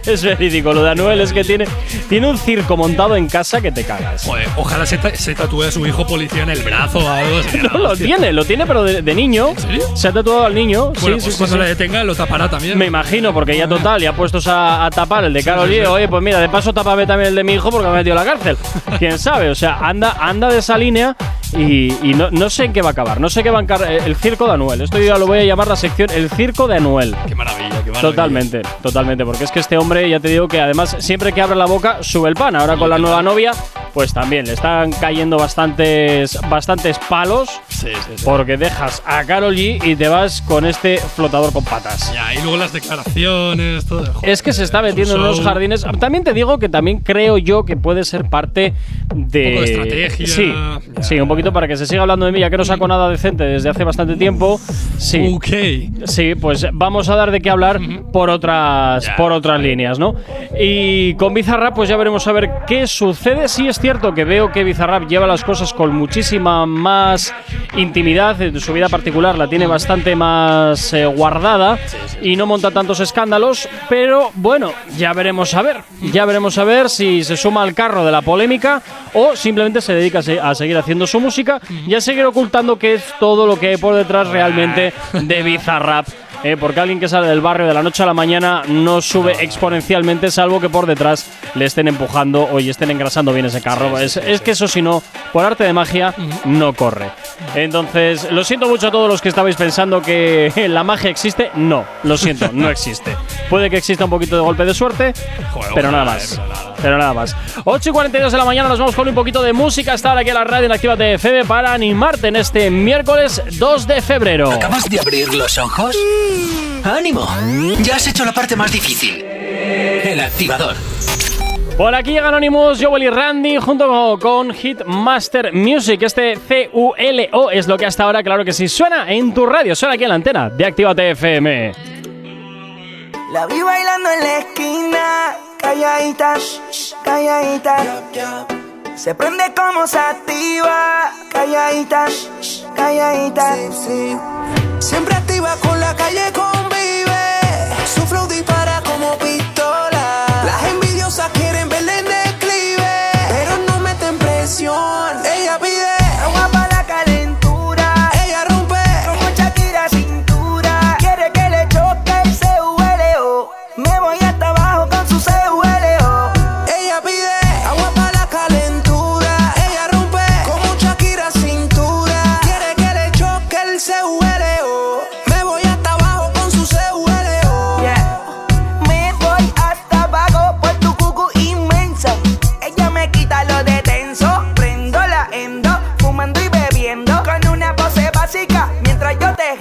Es verídico. Lo de Anuel es que tiene, tiene un circo montado en casa que te cagas. Joder, ojalá se, ta- se tatúe a su hijo policía en el brazo o algo. la No, lo tiene, lo tiene, pero de, de niño. Se ha tatuado al niño. Bueno, sí, pues sí, sí, cuando sí. le detenga lo tapará también. Me imagino, porque ya total, ya puestos a, a tapar el de G. sí. Oye, pues mira, de paso tápame también el de mi hijo porque me ha metido en la cárcel. Quién sabe, o sea, anda, anda de esa línea y, y no, no sé en qué va a acabar. No sé qué va a encar eh, el circo de Anuel. Esto yo ya lo voy a llamar la sección El circo de Anuel. Qué maravilla, qué maravilla. Totalmente, totalmente, porque es que este hombre, ya te digo que además siempre que abre la boca sube el pan. Ahora con la nueva novia, pues también le están cayendo bastantes, bastantes palos. Sí, sí, sí. Porque dejas a Carol G y te vas con este flotador con patas. Ya, y luego las declaraciones, todo. Joder, Es que se está metiendo en un unos jardines. También te digo que también creo yo que puede ser parte de. Un poco de estrategia. Sí, Ya. sí, un poquito para que se siga hablando de mí, ya que no saco nada decente desde hace bastante tiempo. Sí. Ok. Sí, pues vamos a dar de qué hablar por otras, por otras líneas, ¿no? Y con Bizarrap, pues ya veremos a ver qué sucede. Sí es cierto que veo que Bizarrap lleva las cosas con muchísima más intimidad. En su vida particular la tiene bastante más eh, guardada y no monta tantos escándalos. Pero bueno, ya veremos a ver. Ya veremos a ver si se suma al carro de la polémica o simplemente se dedica a seguir haciendo su música y seguir ocultando qué es todo lo que hay por detrás realmente de Bizarrap. Eh, porque alguien que sale del barrio de la noche a la mañana no sube exponencialmente, salvo que por detrás le estén empujando o y estén engrasando bien ese carro. es, es que eso, si no, por arte de magia, no corre. Entonces, lo siento mucho a todos los que estabais pensando que la magia existe. No, lo siento, no existe. Puede que exista un poquito de golpe de suerte, Joder, pero nada más. pero nada. Pero nada más. 8 y 42 de la mañana nos vamos con un poquito de música hasta ahora aquí en la radio en Actívate FM para animarte en este miércoles 2 de febrero. ¿Acabas de abrir los ojos? ¡Ánimo! Ya has hecho la parte más difícil. El activador. Por aquí llega Anonymous, Joel y Randy junto con- Hitmaster Music. Este C-U-L-O es lo que hasta ahora, claro que sí, suena en tu radio, suena aquí en la antena de Actívate FM. La vi bailando en la esquina, calladita, calladita. Se prende como sativa, calladita, calladita. Siempre activa con la calle convive. Su flow dispara como pistola.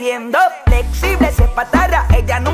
saliendo. Flexible, se patarra, ella no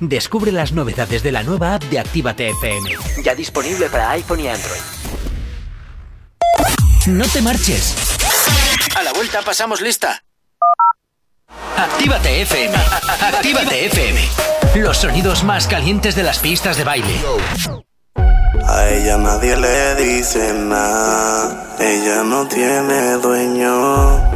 Descubre las novedades de la nueva app de Actívate FM. Ya disponible para iPhone y Android. No te marches. A la vuelta pasamos lista. Actívate FM. Actívate FM. Los sonidos más calientes de las pistas de baile. A ella nadie le dice nada. Ella no tiene dueño.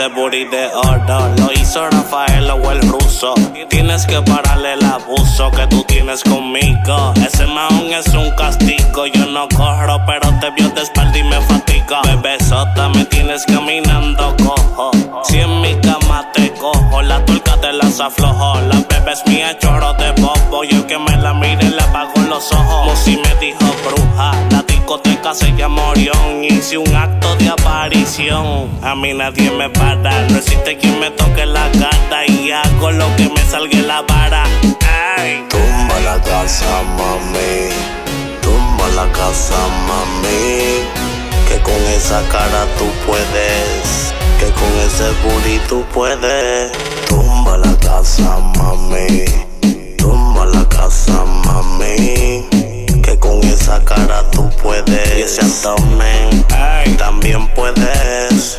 Ese booty de oro lo hizo Rafael o el ruso. Tienes que pararle el abuso que tú tienes conmigo. Ese maón es un castigo. Yo no corro, pero te vio de espalda y me fatiga. Bebesota, me tienes caminando cojo. Si en mi cama te cojo, la tuerca te las aflojo. La bebé es mía, chorro de bobo. Y el que me la mire le apago los ojos. Como si me dijo bruja. La discoteca se llama Orión. Hice un acto de A mí nadie me para. No existe quien me toque la gata. Y hago lo que me salga la vara. Tumba la casa, mami. Tumba la casa, mami. Que con esa cara tú puedes. Que con ese booty tú puedes. Tumba la casa, mami. Tumba la casa, mami. Con esa cara tú puedes. Y ese abdomen también puedes.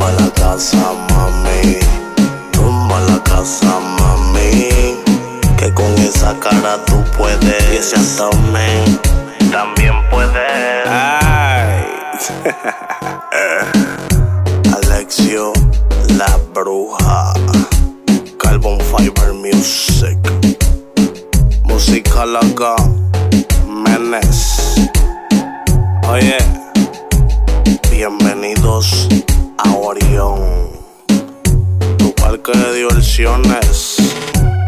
Tumba la casa, mami. Tumba la casa, mami. Que con esa cara tú puedes. Y ese abdomen también puede. Ay. Alexio, la bruja. Carbon Fiber Music. Música loca. Menes. Oye. Bienvenidos a Orión. Tu parque de diversiones.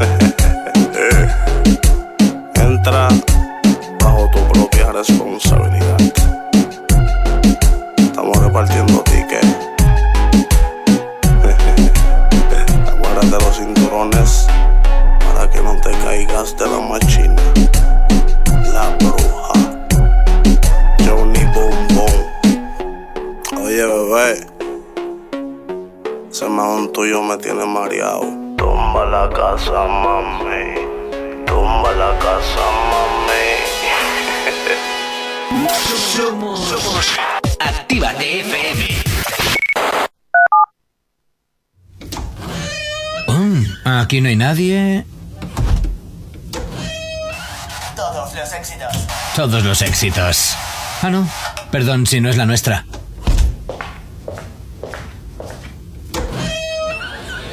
Entra bajo tu propia responsabilidad. Estamos repartiendo tickets. Aguárdate los cinturones para que no te caigas de la machina. La bruja. Johnny Boom. Oye, bebé. Ese mahón tuyo me tiene mareado. Tumba la casa, mami. Tumba la casa, mami. Somos, somos Actívate FM. Mm, aquí no hay nadie. Todos los éxitos. Todos los éxitos. Ah, no. Perdón si no es la nuestra.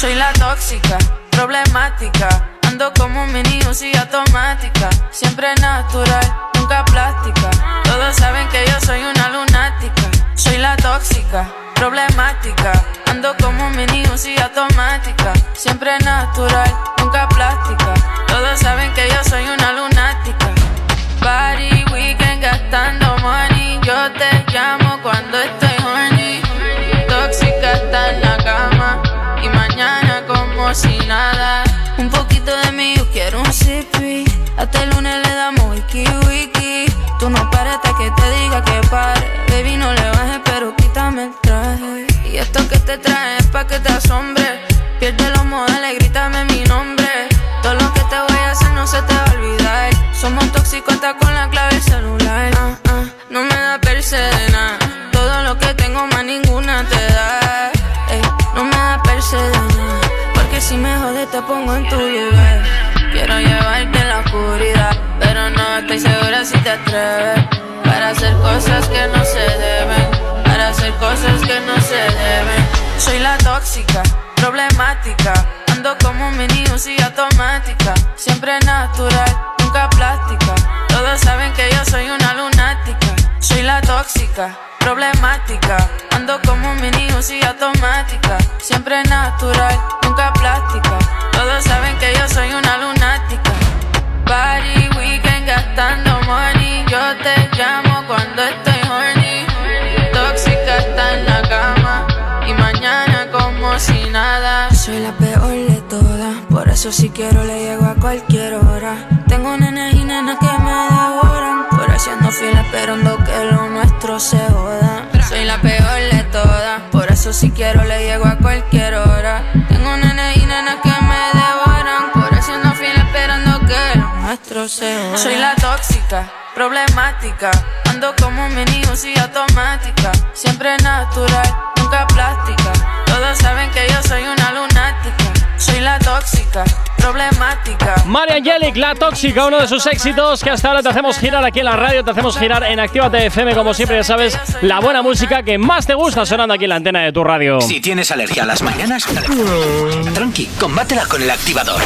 Soy la tóxica, problemática. Ando como un mini y automática. Siempre natural, nunca plástica. Todos saben que yo soy una lunática. Soy la tóxica, problemática. Ando como un mini y automática. Siempre natural, nunca plástica. Todos saben que yo soy una lunática. Party, weekend, gastando money. Yo te llamo cuando estoy nada. Un poquito de mí, yo quiero un sippy. Hasta el lunes le damos wiki wiki. Tú no pares hasta que te diga que pare. Baby, no le bajes, pero quítame el traje. Y esto que te trae es pa' que te asombre. En tu lugar. Quiero llevarte en la oscuridad. Pero no estoy segura si te atreves. Para hacer cosas que no se deben. Para hacer cosas que no se deben. Soy la tóxica, problemática. Ando como un mini y automática. Siempre natural, nunca plástica. Todos saben que yo soy una lunática. Soy la tóxica, problemática. Ando como un mini y automática. Siempre natural, nunca plástica. Eso si quiero le llego a cualquier hora. Tengo nenes y nenas que me devoran. Por haciendo fila esperando que lo nuestro se joda. Soy la peor de todas. Por eso si quiero le llego a cualquier hora. Tengo nenes y nenas que me devoran. Por haciendo fila esperando que lo nuestro se joda. Soy la tóxica, problemática. Ando como un mini y automática. Siempre natural, nunca plástica. Todos saben que yo soy una lunática. Soy la tóxica, problemática. María Angelic, la tóxica, uno de sus éxitos que hasta ahora te hacemos girar aquí en la radio, te hacemos girar en Actívate FM, como siempre, ya sabes, la buena música que más te gusta sonando aquí en la antena de tu radio. Si tienes alergia a las mañanas, tranqui, combátela con el activador.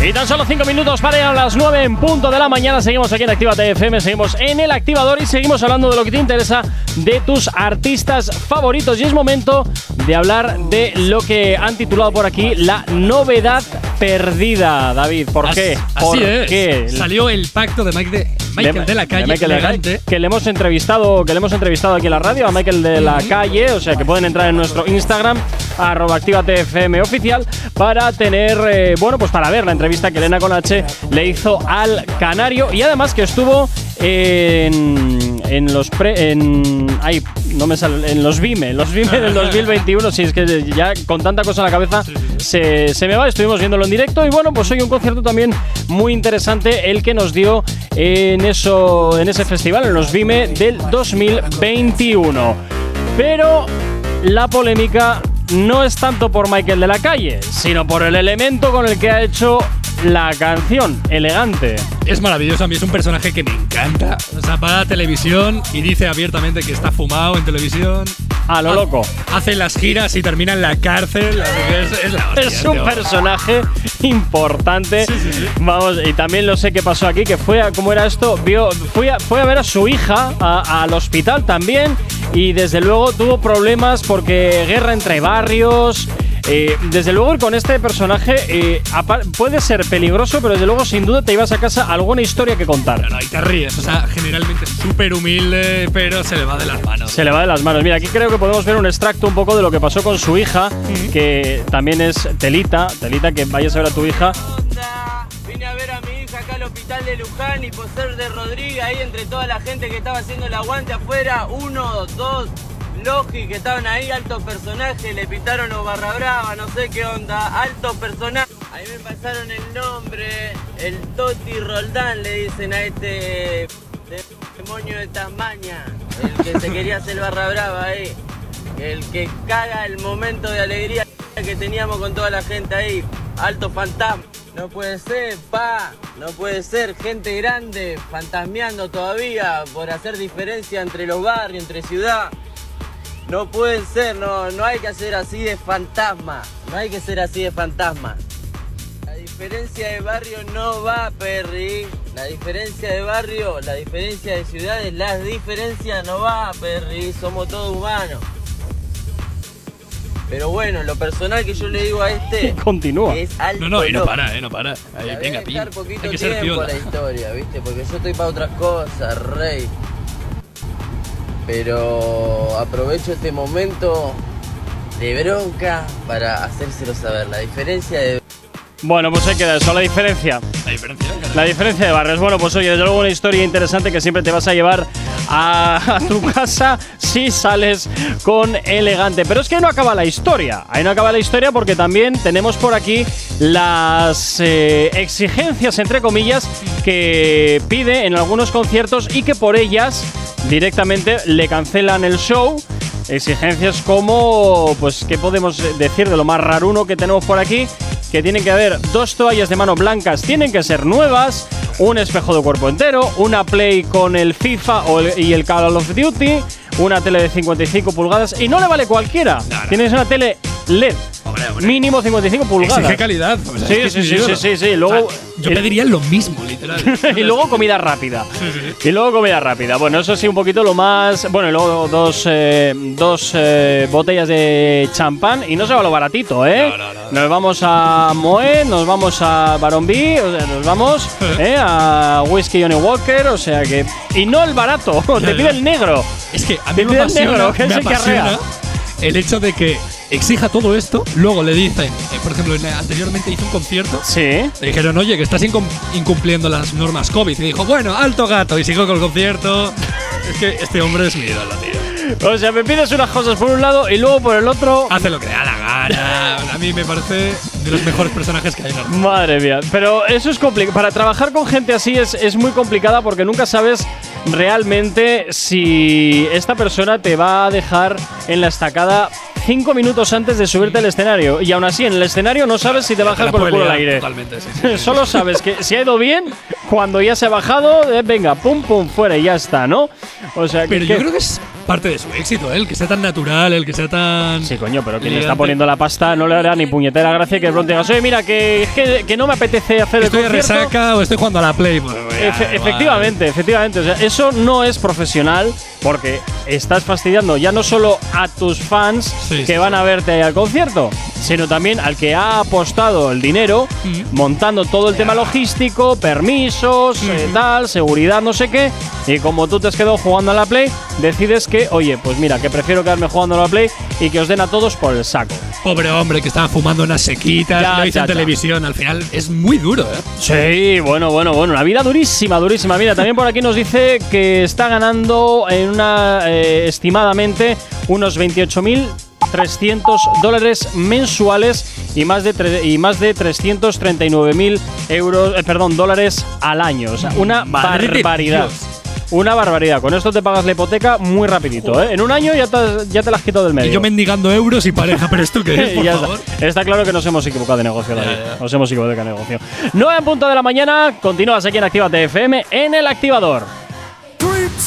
Y tan solo 5 minutos para ir a las 9 en punto de la mañana. Seguimos aquí en Actívate FM, seguimos en el activador y seguimos hablando de lo que te interesa de tus artistas favoritos. Y es momento de hablar de lo que han titulado por aquí la novedad perdida. David, ¿por qué? Así ¿Por es. qué? Salió el pacto de Mike de, Michael de, la calle. de Michael de la Calle, elegante. que le hemos entrevistado que le hemos entrevistado aquí en la radio a Michael de la calle o sea que pueden entrar en nuestro Instagram arroba activatefm oficial para tener eh, bueno pues para ver la entrevista que Elena H le hizo al canario y además que estuvo en, en los pre en ay no me sale en los Vime los Vime del 2021 si es que ya con tanta cosa en la cabeza se, se me va estuvimos viéndolo en directo. Y bueno pues hoy un concierto también muy interesante el que nos dio en eso en ese festival en los Vime del 2021 pero la polémica no es tanto por Michael de la Calle, sino por el elemento con el que ha hecho la canción, elegante. Es maravilloso, a mí es un personaje que me encanta. O sea, va a televisión y dice abiertamente que está fumado en televisión. A lo Ha- loco. Hace las giras y termina en la cárcel. Es, es la hostia, Es un tío. personaje importante. Vamos, y también lo sé que pasó aquí, que fue a, ¿cómo era esto? Vio, fue, a, fue a ver a su hija a- al hospital también. Y desde luego tuvo problemas porque guerra entre barrios. Eh, desde luego con este personaje eh, puede ser peligroso, pero desde luego sin duda te ibas a casa alguna historia que contar. No, y te ríes. O sea, generalmente es súper humilde, pero se le va de las manos. Se le va de las manos. Mira, aquí creo que podemos ver un extracto un poco de lo que pasó con su hija, que también es Telita. Telita, que vayas a ver a tu hija. Vine a ver a mi hija acá al hospital de Luján y por ser de Rodríguez, ahí entre toda la gente que estaba haciendo el aguante afuera, uno, dos, Que estaban ahí, altos personajes, le pintaron los barra brava, no sé qué onda, altos personajes. Ahí me pasaron el nombre, el Toti Roldán le dicen a este demonio de Tasmania, el que se quería hacer barra brava ahí, el que caga el momento de alegría que teníamos con toda la gente ahí, alto fantasma. No puede ser, pa, no puede ser, gente grande fantasmeando todavía por hacer diferencia entre los barrios, entre ciudad. No puede ser, no, no hay que hacer así de fantasma, no hay que ser así de fantasma. La diferencia de barrio no va, Perry. La diferencia de barrio, la diferencia de ciudades, las diferencias no va, Perry. Somos todos humanos. Pero bueno, lo personal que yo le digo a este Continúa. es alto No, no, y no para, eh, no para. Ahí, venga, Hay que ser tiempo piola. la historia, ¿viste? Porque yo estoy para otras cosas, rey. Pero aprovecho este momento de bronca para hacérselo saber. La diferencia de Bueno, pues ahí queda eso, la diferencia. La diferencia. La diferencia de barrios. Bueno, pues oye, desde luego una historia interesante que siempre te vas a llevar a, a tu casa si sales con elegante. Pero es que no acaba la historia. Ahí no acaba la historia porque también tenemos por aquí las eh, exigencias, entre comillas, que pide en algunos conciertos y que por ellas directamente le cancelan el show. Exigencias como, pues, ¿qué podemos decir de lo más raruno que tenemos por aquí? Que tienen que haber dos toallas de mano blancas, tienen que ser nuevas, un espejo de cuerpo entero, una Play con el FIFA y el Call of Duty, una tele de 55 pulgadas y no le vale cualquiera. Tienes una tele LED, mínimo 55 pulgadas. Exige calidad. o sea, Sí, es que sí, sí, sí, sí, sí. Luego- O sea, yo pediría lo mismo, literal. y luego comida rápida. Y luego comida rápida. Bueno, eso sí, un poquito lo más. Bueno, y luego dos, eh, dos eh, botellas de champán. Y no se va lo baratito, ¿eh? Nos vamos a Moe, nos vamos a Baron B, o sea, nos vamos ¿eh? a Whiskey Johnny Walker, o sea que. Y no el barato, te pide el negro. Es que a mí me pide el apasiona, negro, que es me el que arrea. apasiona el hecho de que exija todo esto, luego le dicen, eh, por ejemplo, en- anteriormente hizo un concierto, Sí. le dijeron, oye, que estás incum- incumpliendo las normas COVID. Y dijo, bueno, alto gato, y siguió con el concierto. es que este hombre es mi ídolo, tío. O sea, me pides unas cosas por un lado y luego por el otro. Hace lo que da la gana. A mí me parece de los mejores personajes que hay en el Madre mía, pero eso es complicado. Para trabajar con gente así es, es muy complicada porque nunca sabes realmente si esta persona te va a dejar en la estacada cinco minutos antes de subirte al escenario. Y aún así, en el escenario no sabes si te baja la con el culo al aire. totalmente, sí, sí. Solo sabes que si ha ido bien, cuando ya se ha bajado, eh, venga, pum, pum, fuera y ya está, ¿no? O sea, Pero que, yo creo que es parte de su éxito, ¿eh? el que sea tan natural, el que sea tan. Sí, coño, pero quien elegante. está poniendo la pasta no le hará ni puñetera gracia que de pronto digas, oye, mira, que, que, que no me apetece hacer Estoy el concierto. resaca o estoy jugando a la Play. Pues, Efe- efectivamente, efectivamente. O sea, eso no es profesional porque estás fastidiando ya no solo a tus fans Sí, que sí, van a verte al concierto, sino también al que ha apostado el dinero montando todo el tema logístico, permisos, eh, tal, seguridad, no sé qué. Y como tú te has quedado jugando a la Play, decides que, oye, pues mira, que prefiero quedarme jugando a la Play y que os den a todos por el saco. Pobre hombre que estaba fumando unas sequitas, Ya, lo hizo ya, en ya. televisión. Al final es muy duro, ¿eh? Sí, bueno, bueno, bueno. Una vida durísima, durísima. Mira, también por aquí nos dice que está ganando en una eh, estimadamente unos 28.300 dólares mensuales y más de y más de 339.000 euros, eh, perdón, dólares al año. O sea, una Madre barbaridad. Una barbaridad. Con esto te pagas la hipoteca muy rapidito, ¿eh? En un año ya te, has- ya te la has quitado del medio. Y yo mendigando euros y pareja, pero esto qué es, por Ya está. claro que nos hemos equivocado de negocio, David. Ya, ya. Nos hemos equivocado de negocio. 9 en punto de la mañana, continúas aquí en Actívate FM en el activador.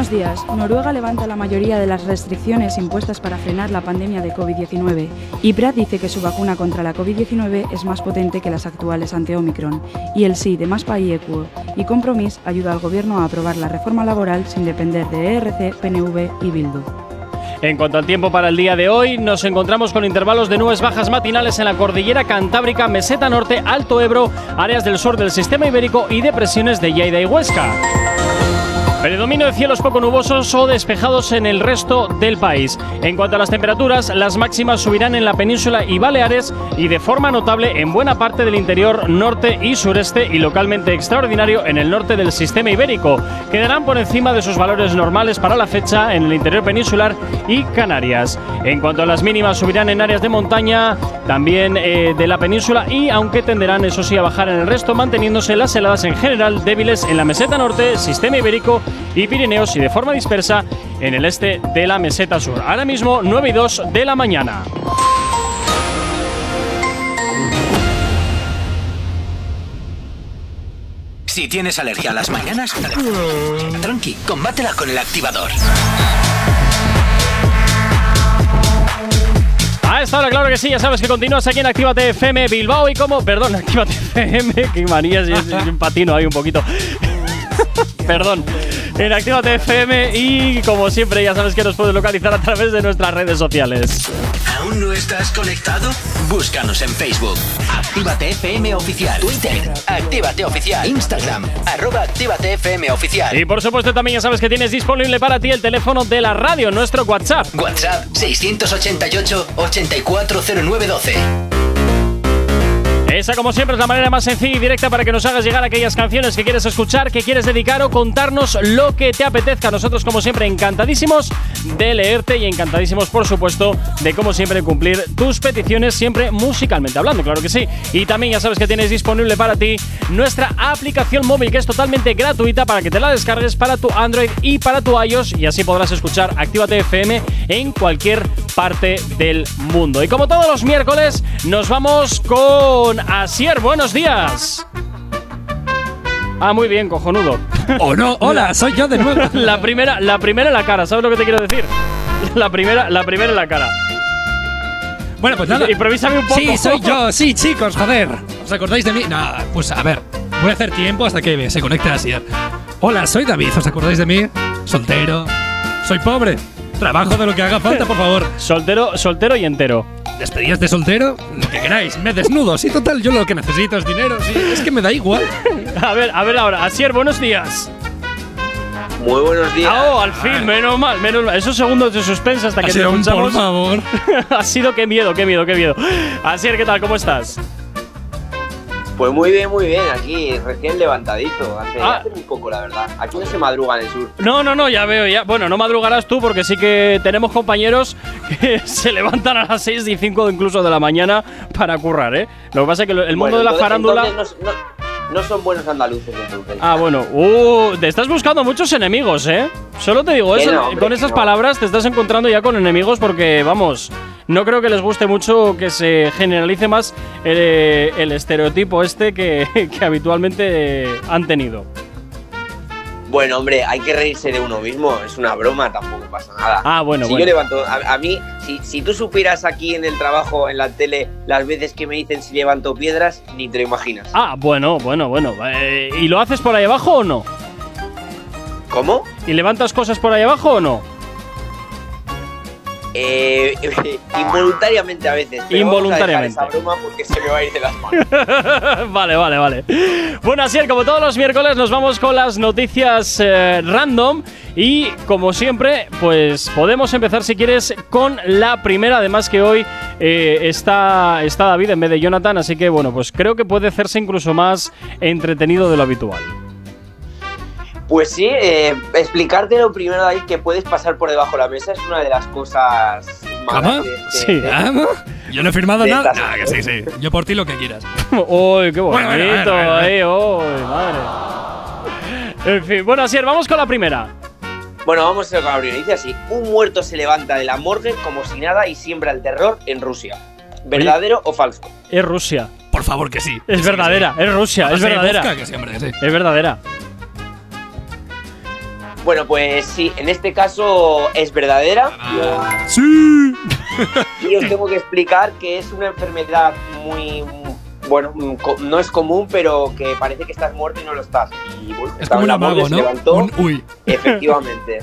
Buenos días. Noruega levanta la mayoría de las restricciones impuestas para frenar la pandemia de COVID-19 y Brad dice que su vacuna contra la COVID-19 es más potente que las actuales ante Omicron. Y el sí de Más País Equo y Compromís ayuda al gobierno a aprobar la reforma laboral sin depender de ERC, PNV y Bildu. En cuanto al tiempo para el día de hoy, nos encontramos con intervalos de nubes bajas matinales en la cordillera cantábrica, meseta norte, Alto Ebro, áreas del sur del sistema ibérico y depresiones de Lleida y Huesca. Predominio de cielos poco nubosos o despejados en el resto del país. En cuanto a las temperaturas, las máximas subirán en la península y Baleares y de forma notable en buena parte del interior norte y sureste y localmente extraordinario en el norte del sistema ibérico. Quedarán por encima de sus valores normales para la fecha en el interior peninsular y Canarias. En cuanto a las mínimas, subirán en áreas de montaña, también eh, de la península y aunque tenderán eso sí a bajar en el resto, manteniéndose las heladas en general débiles en la meseta norte, sistema ibérico y Pirineos y de forma dispersa en el este de la meseta sur. Ahora mismo 9 y 2 de la mañana. Si tienes alergia a las mañanas, tranqui, combátela con el activador. A esta hora, claro que sí, ya sabes que continúas aquí en Actívate FM Bilbao y como, perdón, Actívate FM, que manías, y un patino ahí un poquito. perdón. En Actívate FM y como siempre ya sabes que nos puedes localizar a través de nuestras redes sociales. ¿Aún no estás conectado? Búscanos en Facebook. Actívate FM Oficial. Twitter. Actívate Oficial. Instagram. Arroba Actívate FM Oficial. Y por supuesto también ya sabes que tienes disponible para ti el teléfono de la radio, nuestro WhatsApp. WhatsApp 688 840912. Esa, como siempre, es la manera más sencilla y directa para que nos hagas llegar aquellas canciones que quieres escuchar, que quieres dedicar o contarnos lo que te apetezca. Nosotros, como siempre, encantadísimos de leerte y encantadísimos, por supuesto, de, como siempre, cumplir tus peticiones, siempre musicalmente hablando, claro que sí. Y también ya sabes que tienes disponible para ti nuestra aplicación móvil, que es totalmente gratuita para que te la descargues para tu Android y para tu iOS, y así podrás escuchar Actívate FM en cualquier parte del mundo. Y como todos los miércoles, nos vamos con Asier. Buenos días. Ah, muy bien, cojonudo. O no, hola, soy yo de nuevo. La primera, la primera en la cara, ¿sabes lo que te quiero decir? La primera, la primera en la cara. Bueno, pues nada. Improvísame un poco. Sí, soy yo, sí, chicos, joder. ¿Os acordáis de mí? Nada, pues a ver, voy a hacer tiempo hasta que se conecte Asier. Hola, soy David, ¿os acordáis de mí? Soltero, soy pobre, trabajo de lo que haga falta, por favor. Soltero, soltero y entero. Despedidas de soltero, lo que queráis, me desnudo. Sí, total, yo lo que necesito es dinero, sí, es que me da igual. A ver, a ver ahora. Asier, buenos días. Muy buenos días. Ah, oh, al fin, menos mal, menos mal. Esos segundos de suspense hasta Ha que te sido un por escuchamos. favor. ha sido qué miedo, qué miedo, qué miedo. Asier, ¿qué tal? ¿Cómo estás? Pues muy bien, muy bien. Aquí recién levantadito. Hace, Ah. hace muy poco, la verdad. Aquí no se madruga en el sur. No, no, no, ya veo, ya. Bueno, no madrugarás tú porque sí que tenemos compañeros que se levantan a las 6 y 5 incluso de la mañana para currar, ¿eh? Lo que pasa es que el mundo Bueno, de la farándula. entonces no, no- no son buenos andaluces, entonces. Ah, bueno. Uh, te estás buscando muchos enemigos, ¿eh? Solo te digo eso. no, hombre, con esas no. palabras te estás encontrando ya con enemigos porque, vamos, no creo que les guste mucho que se generalice más eh, el estereotipo este que, que habitualmente han tenido. Bueno, hombre, hay que reírse de uno mismo. Es una broma, tampoco pasa nada. Ah, bueno, si bueno. yo levanto, a, a mí, si, si tú supieras aquí en el trabajo, en la tele, las veces que me dicen si levanto piedras, ni te lo imaginas. Ah, bueno, bueno, bueno. Eh, ¿Y lo haces por ahí abajo o no? ¿Cómo? ¿Y levantas cosas por ahí abajo o no? Eh, involuntariamente a veces. pero Involuntariamente. Vamos a dejar esa broma porque se me va a ir de las manos. vale, vale, vale. Bueno, así es, como todos los miércoles nos vamos con las noticias eh, random y como siempre, pues podemos empezar si quieres con la primera, además que hoy eh, está, está David en vez de Jonathan, así que bueno, pues creo que puede hacerse incluso más entretenido de lo habitual. Pues sí, eh, explicarte lo primero, David, que puedes pasar por debajo de la mesa es una de las cosas malas. ¿Cómo? de Sí. de- ¿Cómo? Yo no he firmado nada. Ah, que sí, sí. Yo por ti lo que quieras. ¡Uy, qué bonito! Bueno, bueno, bueno, bueno. eh, uy, madre! En fin, bueno, así es, vamos con la primera. Bueno, vamos a con la primera. Dice así: Un muerto se levanta de la morgue como si nada y siembra el terror en Rusia. ¿Verdadero o falso? Es Rusia. Por favor, que sí. Es Que sí, verdadera, que sí. es Rusia, Ah, es sí, verdadera. busca, que sí, sí. Es verdadera. Bueno, pues sí, en este caso es verdadera. ¡Sí! Y os tengo que explicar que es una enfermedad muy. Bueno, no es común, pero que parece que estás muerto y no lo estás. Y bueno, Es como un amago, se ¿no? levantó. Un uy. Efectivamente.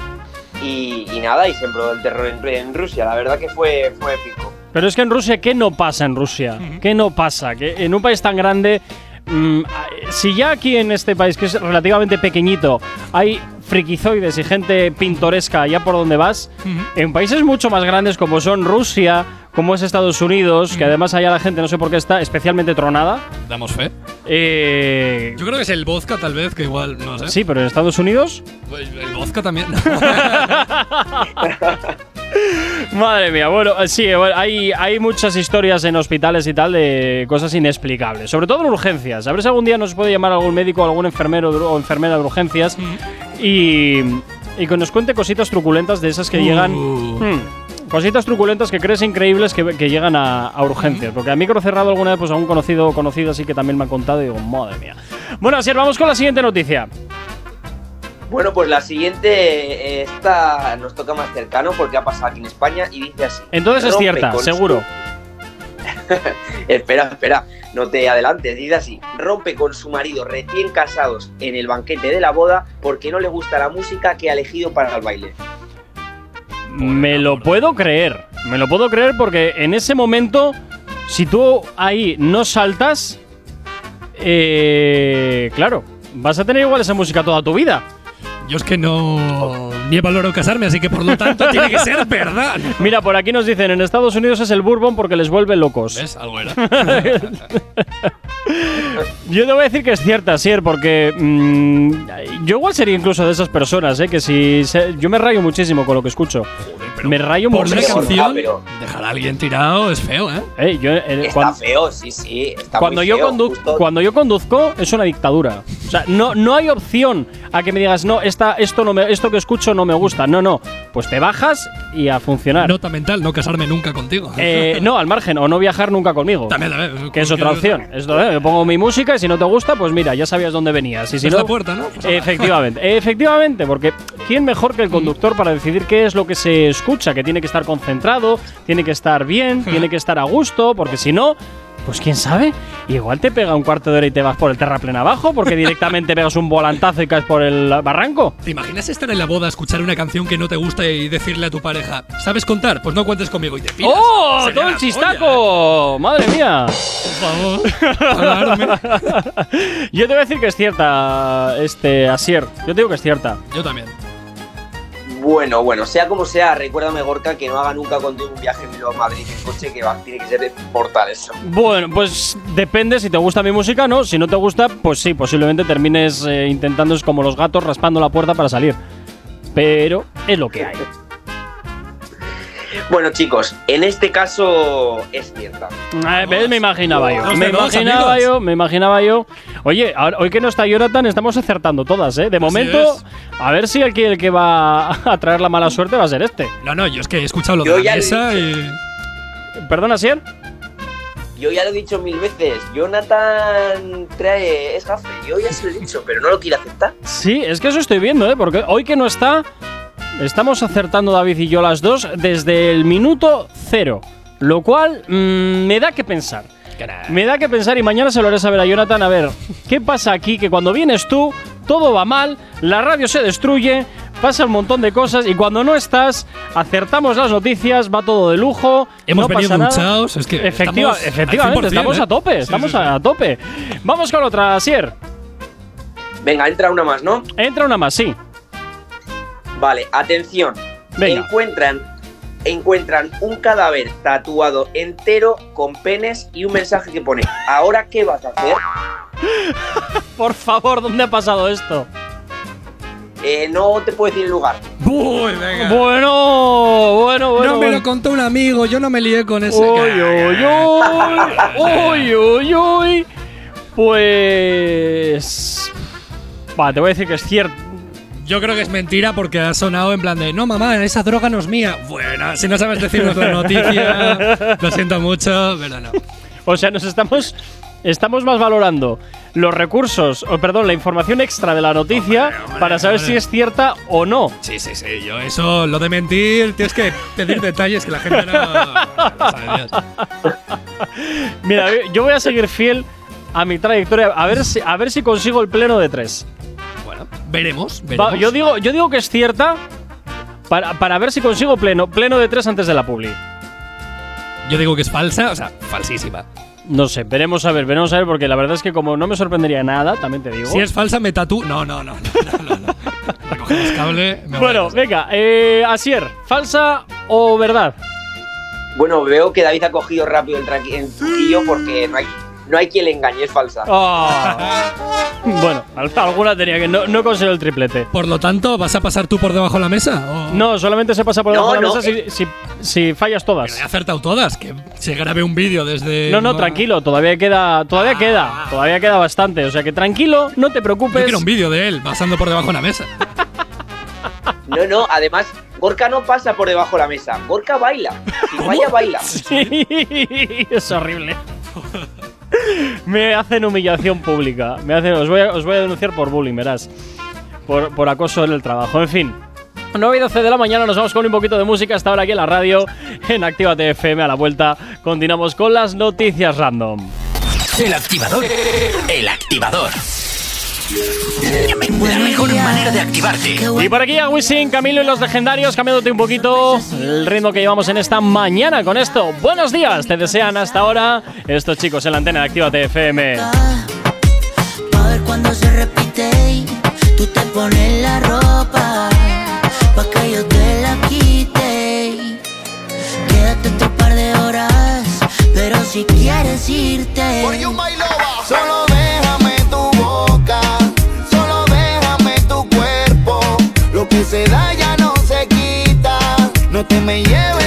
Y, y nada, y sembró el terror en, en Rusia. La verdad que fue, fue épico. Pero es que en Rusia, ¿qué no pasa en Rusia? ¿Qué no pasa? Que en un país tan grande, mm, si ya aquí en este país, que es relativamente pequeñito, hay frikizoides y gente pintoresca allá por donde vas, en países mucho más grandes como son Rusia, como es Estados Unidos, que además allá la gente no sé por qué está especialmente tronada. Damos fe. eh, Yo creo que es el vodka, tal vez, que igual, no sé. sí, pero en Estados Unidos, El, el vodka también. Madre mía, bueno, sí, bueno, hay, hay muchas historias en hospitales y tal de cosas inexplicables, sobre todo en urgencias. A ver si algún día nos puede llamar algún médico o algún enfermero o enfermera de urgencias y, y que nos cuente cositas truculentas de esas que llegan. Uh. Hmm, cositas truculentas que crees increíbles que, que llegan a, a urgencias. Porque a micro cerrado alguna vez, pues a un conocido o conocido así que también me ha contado y digo, madre mía. Bueno, así vamos con la siguiente noticia. Bueno, pues la siguiente, eh, esta nos toca más cercano porque ha pasado aquí en España y dice así. Entonces es cierta, con seguro. espera, espera, no te adelantes. Dice así: rompe con su marido recién casados en el banquete de la boda porque no le gusta la música que ha elegido para el baile. Me lo puedo creer. Me lo puedo creer porque en ese momento, si tú ahí no saltas, eh, claro, vas a tener igual esa música toda tu vida. Yo es que no. Ni he valorado casarme, así que por lo tanto tiene que ser verdad. Mira, por aquí nos dicen, en Estados Unidos es el bourbon porque les vuelve locos. ¿Ves? Algo era. Yo te voy a decir que es cierta, Sier, porque mm, yo igual sería incluso de esas personas, ¿eh? Que si se- yo me rayo muchísimo con lo que escucho. me rayo Por una muchísimo. canción, pero- dejar a alguien tirado es feo, ¿eh? Eh, yo, eh, Está feo, sí, sí. Está cuando, muy yo feo, condu- justo. cuando yo conduzco es una dictadura. O sea, no, no hay opción a que me digas, no, esta, esto, no me, esto que escucho no me gusta. No, no. Pues te bajas y a funcionar. Nota mental, no casarme nunca contigo. Eh, no, al margen, o no viajar nunca conmigo. También, también. Que es otra opción. Es otra- yo pongo mi música y si no te gusta, pues mira, ya sabías dónde venías. Y si Es no, la puerta, ¿no? Pues. Efectivamente, efectivamente, porque ¿quién mejor que el conductor para decidir qué es lo que se escucha? Que tiene que estar concentrado, tiene que estar bien, tiene que estar a gusto, porque si no, pues quién sabe, igual te pega un cuarto de hora y te vas por el terraplén abajo, porque directamente pegas un volantazo y caes por el barranco. ¿Te imaginas estar en la boda, escuchar una canción que no te gusta y decirle a tu pareja, ¿sabes contar? Pues no cuentes conmigo y te piras. ¡Oh! Sería ¡Todo el chistaco! ¡Madre mía! Por favor. Yo te voy a decir que es cierta, este, Asier. Yo te digo que es cierta. Yo también. Bueno, bueno, sea como sea, recuérdame, Gorka, que no haga nunca contigo un viaje a Madrid en coche, que tiene que ser mortal eso. Bueno, pues depende si te gusta mi música, ¿no? Si no te gusta, pues sí, posiblemente termines eh, intentando como los gatos raspando la puerta para salir. Pero es lo que hay. Bueno, chicos, en este caso es cierta. Eh, ¿ves? Me imaginaba yo. Me imaginaba yo, me imaginaba yo. Oye, ahora- hoy que no está Jonathan, estamos acertando todas, ¿eh? De momento, a ver si el que, el que va a traer la mala suerte va a ser este. No, no, yo es que he escuchado lo Yo de la mesa y. ¿Perdona, Sier? Yo ya lo he dicho mil veces, Jonathan trae es gafe, yo ya se lo he dicho, pero no lo quiere aceptar. Sí, es que eso estoy viendo, ¿eh? Porque hoy que no está, estamos acertando David y yo las dos desde el minuto cero. Lo cual mm, me da que pensar. Me da que pensar y mañana se lo haré saber a Jonathan. A ver, ¿qué pasa aquí? Que cuando vienes tú, todo va mal, la radio se destruye, pasa un montón de cosas y cuando no estás, acertamos las noticias, va todo de lujo. Hemos no venido pasa nada. duchados, es que Efectiva- estamos efectivamente, 100%, estamos ¿eh? a tope, Sí, estamos sí, sí. a tope. Vamos con otra, Sier. Venga, entra una más, ¿no? Entra una más, sí. Vale, atención. Venga. Encuentran, encuentran un cadáver tatuado entero con penes y un mensaje que pone, ¿ahora qué vas a hacer? Por favor, ¿dónde ha pasado esto? Eh, no te puedo decir el lugar. Uy, venga. Bueno, bueno, bueno. no me bueno. lo contó un amigo, yo no me lié con ese. Uy, uy, uy, uy, uy, uy. Pues. Va, te voy a decir que es cierto. Yo creo que es mentira porque ha sonado en plan de no mamá, esa droga no es mía. Bueno, si no sabes decirnos la noticia, lo siento mucho, pero no. O sea, nos estamos. Estamos más valorando los recursos, o perdón, la información extra de la noticia para saber hombre. si es cierta o no. Sí, sí, sí, yo eso, lo de mentir, tienes que pedir detalles que la gente no, no sabe Dios. Mira, yo voy a seguir fiel a mi trayectoria. A ver si, a ver si consigo el pleno de tres. Veremos, Va, veremos. yo, digo, yo digo que es cierta para, para ver si consigo pleno, pleno de tres antes de la publi. Yo digo que es falsa, o sea, falsísima. No sé, veremos a ver, veremos a ver, porque la verdad es que como no me sorprendería nada, también te digo. Si es falsa, me tatú. No, no, no, no, no, no. Recogemos cable. me voy a bueno, venga, eh, Asier, ¿falsa o verdad? Bueno, veo que David ha cogido rápido el, el truquillo porque no hay, no hay quien le engañe, es falsa. Ah. bueno, al- alguna tenía que. No, no consigo el triplete. Por lo tanto, ¿vas a pasar tú por debajo de la mesa? ¿O No, solamente se pasa por debajo No, de la no, mesa si, si- si fallas todas. He acertado todas, que se grabe un vídeo desde. No, no, tranquilo, todavía queda, todavía queda, todavía queda bastante. O sea que tranquilo, no te Yo preocupes. quiero un vídeo de él pasando por debajo de la mesa. No, no, además, Gorka no pasa por debajo de la mesa, Gorka baila. Si vaya, baila. Sí, es horrible. Me hacen humillación pública. Me hacen, os, voy a, denunciar por bullying, verás. Por, por acoso en el trabajo. En fin. 9 y 12 de la mañana nos vamos con un poquito de música hasta ahora aquí en la radio, en Actívate FM. A la vuelta continuamos con las noticias random. El activador. El activador. La mejor manera de activarte. Y por aquí a Wisin, Camilo y los legendarios, cambiándote un poquito el ritmo que llevamos en esta mañana con esto. Buenos días, te desean hasta ahora estos chicos en la antena de Actívate FM. Pa' ver cuando se repite y Tú te pones la ropa Pa' que yo te la quite Quédate otro par de horas Pero si quieres irte Solo se ya no se quita. No te me lleves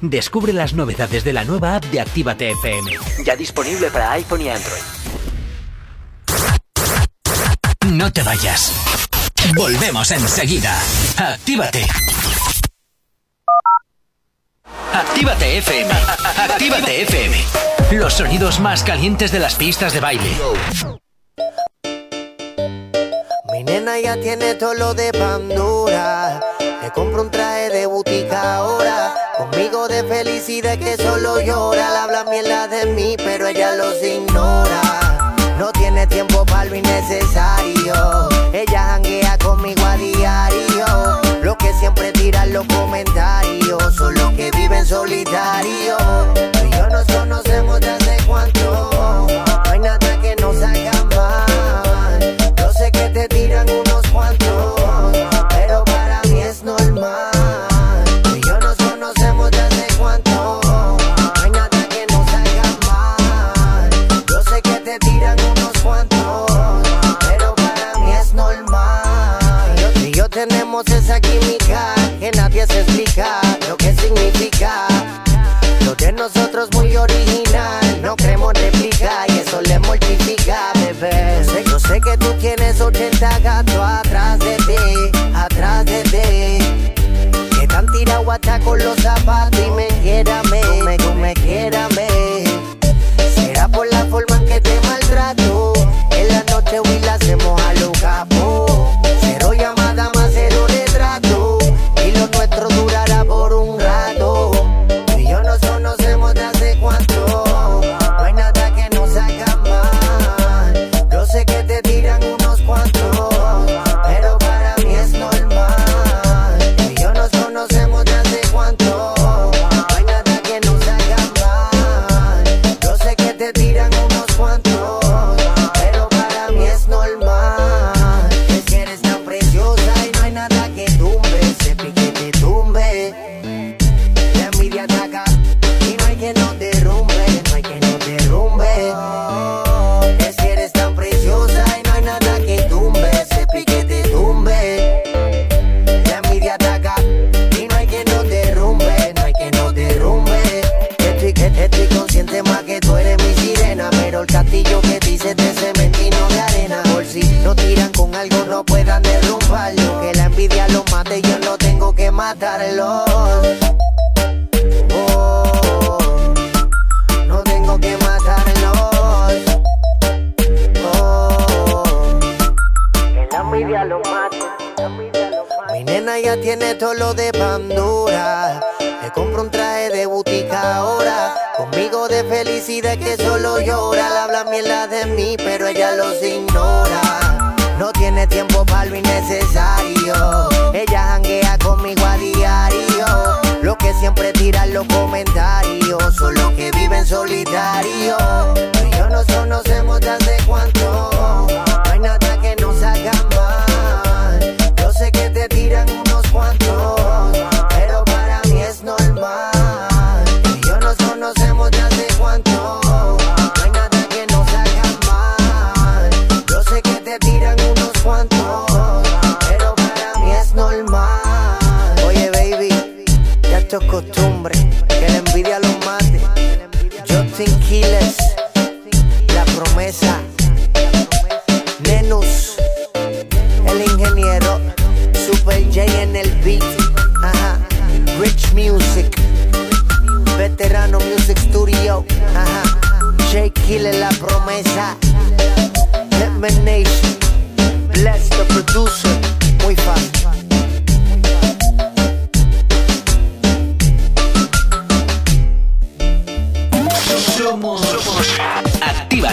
Descubre las novedades de la nueva app de Actívate FM. Ya disponible para iPhone y Android. No te vayas. Volvemos enseguida. Actívate. Actívate FM. Actívate FM. Los sonidos más calientes de las pistas de baile. Mi nena ya tiene todo lo de Pandora. Le compro un traje de butica ahora Conmigo de felicidad que solo llora. La habla mierda de mí, pero ella los ignora. No tiene tiempo para lo innecesario. Ella janguea conmigo a diario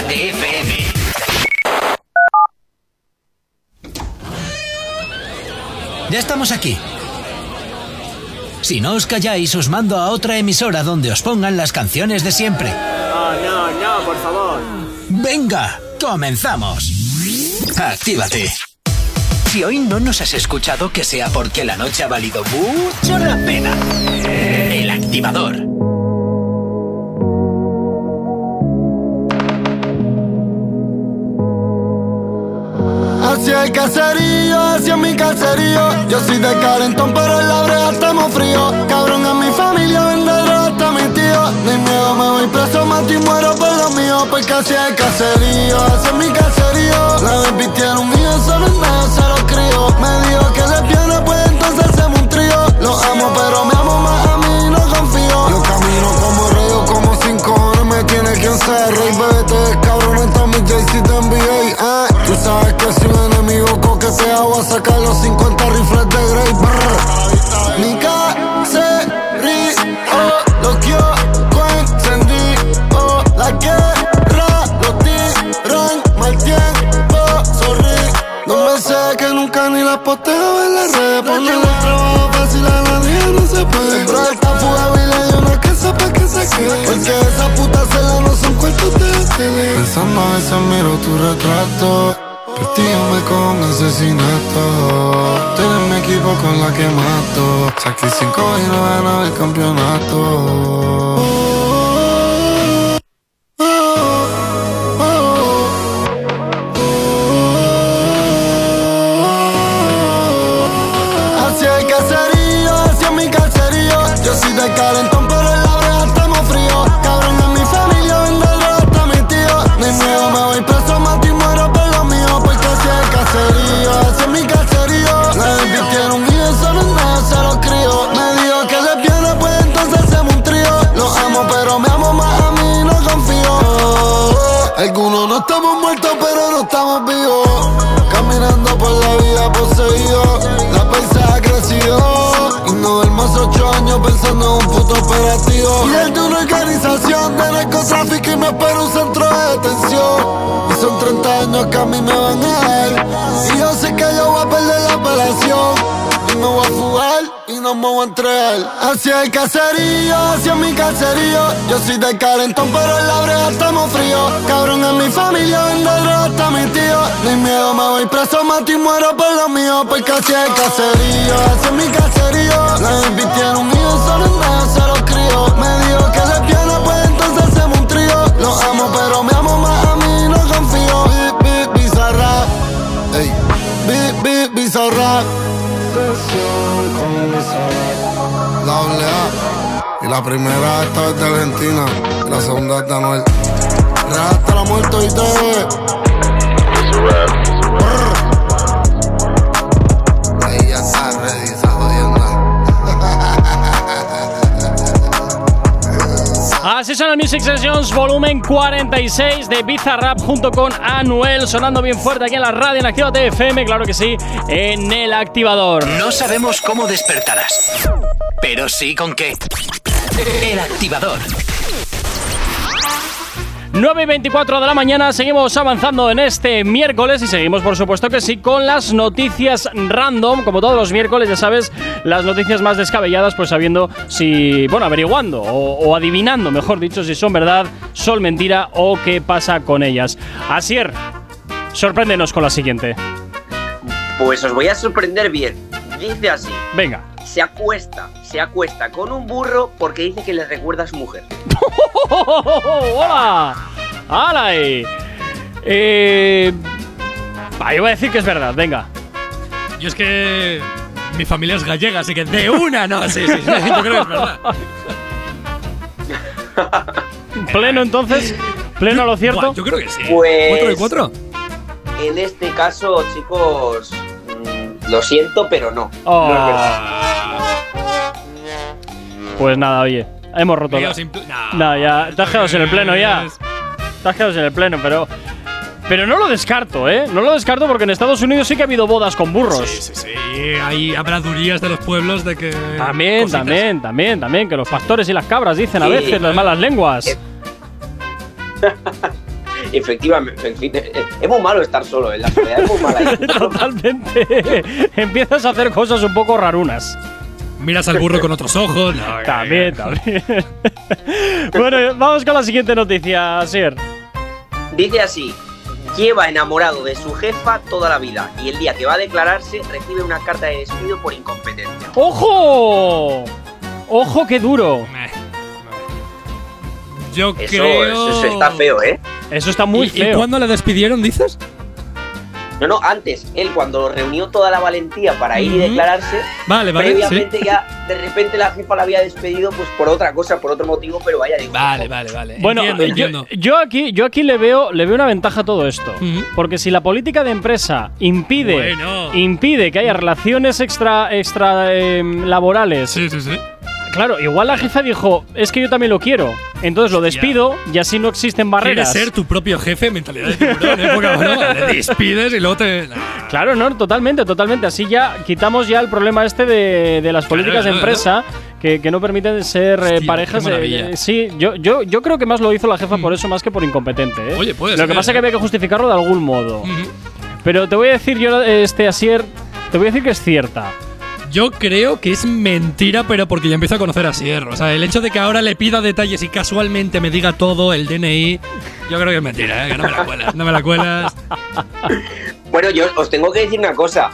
FM. Ya estamos aquí. Si no os calláis, os mando a otra emisora donde os pongan las canciones de siempre. No, no, no, por favor. Venga, comenzamos. Actívate. Si hoy no nos has escuchado, que sea porque la noche ha valido mucho la pena. El activador. Hacia el caserío, hacia mi caserío. Yo soy de calentón, pero en la brea estamos fríos. Cabrón, a mi familia venderlo hasta mi tío. Ni miedo, me voy preso, mato y muero por lo mío. Porque hacia el caserío, hacia mi caserío. La baby tiene un hijo, solo medio se lo crío. Me dijo que le piano, pues entonces hacemos un trío. Lo amo, pero me amo más a mí, no confío. Yo camino como rey, o como cinco horas me tiene quien ser rey. Bebé, te cabrón, está mi Jay-Z te NBA. Tú sabes que si un enemigo coquetea, voy a sacar los 50 rifles de Grey. Brr. Mi caserío, lo que yo encendí. Oh, la guerra, los tiran mal tiempo, sorry. No me sé que nunca ni la posteo en las redes. Pensando a veces miro tu retrato. Por ti me con asesinato. Tú mi equipo con la que mato. Saqué cinco y no ganaba el campeonato. Mí me van a dar. Y yo sé que yo voy a perder la apelación. Y me voy a fugar y no me voy a entregar. Hacia el caserío, hacia mi caserío. Yo soy de calentón, pero en la brea estamos fríos. Cabrón, en mi familia venderlo hasta mi tío. Ni miedo, me voy preso, mato y muero por lo mío. Porque hacia el caserío, hacia mi caserío. La tiene un hijo, solo en se lo crío. Me dijo que le piano, pues entonces hacemos un trío. Lo amo, pero me bi, bizarra. La doble A. Y la primera esta es de Argentina. Y la segunda es de Anuel. Real hasta la muerte y Ahí Así son Music Sessions volumen 46 de Bizarrap junto con Anuel sonando bien fuerte aquí en la radio en Actívate FM, claro que sí, en el activador. No sabemos cómo despertarás, pero sí con qué. El activador. 9 y 24 de la mañana, seguimos avanzando en este miércoles y seguimos, por supuesto que sí, con las noticias random. Como todos los miércoles, ya sabes, las noticias más descabelladas, pues sabiendo si, bueno, averiguando o, o adivinando, mejor dicho, si son verdad, son mentira o qué pasa con ellas. Asier, sorpréndenos con la siguiente. Pues os voy a sorprender bien. Dice así. Venga. Se acuesta, se acuesta con un burro porque dice que le recuerda a su mujer. ¡Hola! ¡Hala! ahí! Eh. ah, yo voy a decir que es verdad, venga. Yo es que mi familia es gallega, así que de una, no, sí, sí, sí, yo creo que es verdad. Pleno entonces, pleno a lo cierto. Buah, yo creo que sí. Pues- ¿Cuatro de cuatro? En este caso, chicos, lo siento, pero no. Oh. No es verdad. Pues nada, oye, hemos roto. La- Nah, ya, te has quedado en el pleno ya. Te has quedado en el pleno, pero. Pero no lo descarto, ¿eh? No lo descarto porque en Estados Unidos sí que ha habido bodas con burros. Sí, sí, sí. Hay habladurías de los pueblos de que. También, cositas. también, también, también, que los pastores y las cabras dicen a veces las malas lenguas. Eh, Efectivamente, en fin, eh, es muy malo estar solo en la soledad, es muy mala. Totalmente. Empiezas a hacer cosas un poco rarunas. Miras al burro con otros ojos. No, También, también. bueno, vamos con la siguiente noticia, Asier. Dice así, lleva enamorado de su jefa toda la vida y el día que va a declararse recibe una carta de despido por incompetencia. ¡Ojo! ¡Ojo, qué duro! Yo Eso, creo. eso está feo, ¿eh? Eso está muy ¿Y, feo. ¿Y cuándo le despidieron, dices? No, no, antes, él cuando reunió toda la valentía para ir y declararse, Vale, vale, previamente ya de repente la jefa la había despedido pues por otra cosa, por otro motivo, pero vaya, digo, Vale, vale, vale. Bueno, entiendo, yo, entiendo. yo aquí, yo aquí le veo, le veo una ventaja a todo esto. Porque si la política de empresa impide, Bueno. impide que haya relaciones extra, extra em, laborales, Sí, sí, sí. Claro, igual la jefa dijo, es que yo también lo quiero. Entonces lo despido y así no existen Quieres barreras. ser tu propio jefe, mentalidad de tiburón, ¿eh? Poca broma. Le despides y luego te. Claro, no, totalmente, totalmente. Así ya quitamos ya el problema este de, de las políticas de claro, empresa que, que no permiten ser eh, Hostia, parejas. eh, sí, yo, yo, yo creo que más lo hizo la jefa por eso más que por incompetente. ¿eh? Oye, puede Lo que pasa es que había que justificarlo de algún modo. Ujú. Pero te voy a decir yo, este Asier, te voy a decir que es cierta. Yo creo que es mentira, pero porque ya empiezo a conocer a Sierra. O sea, el hecho de que ahora le pida detalles y casualmente me diga todo, el DNI, yo creo que es mentira, ¿eh? Que no me la cuelas. No me la cuelas. Bueno, yo os tengo que decir una cosa.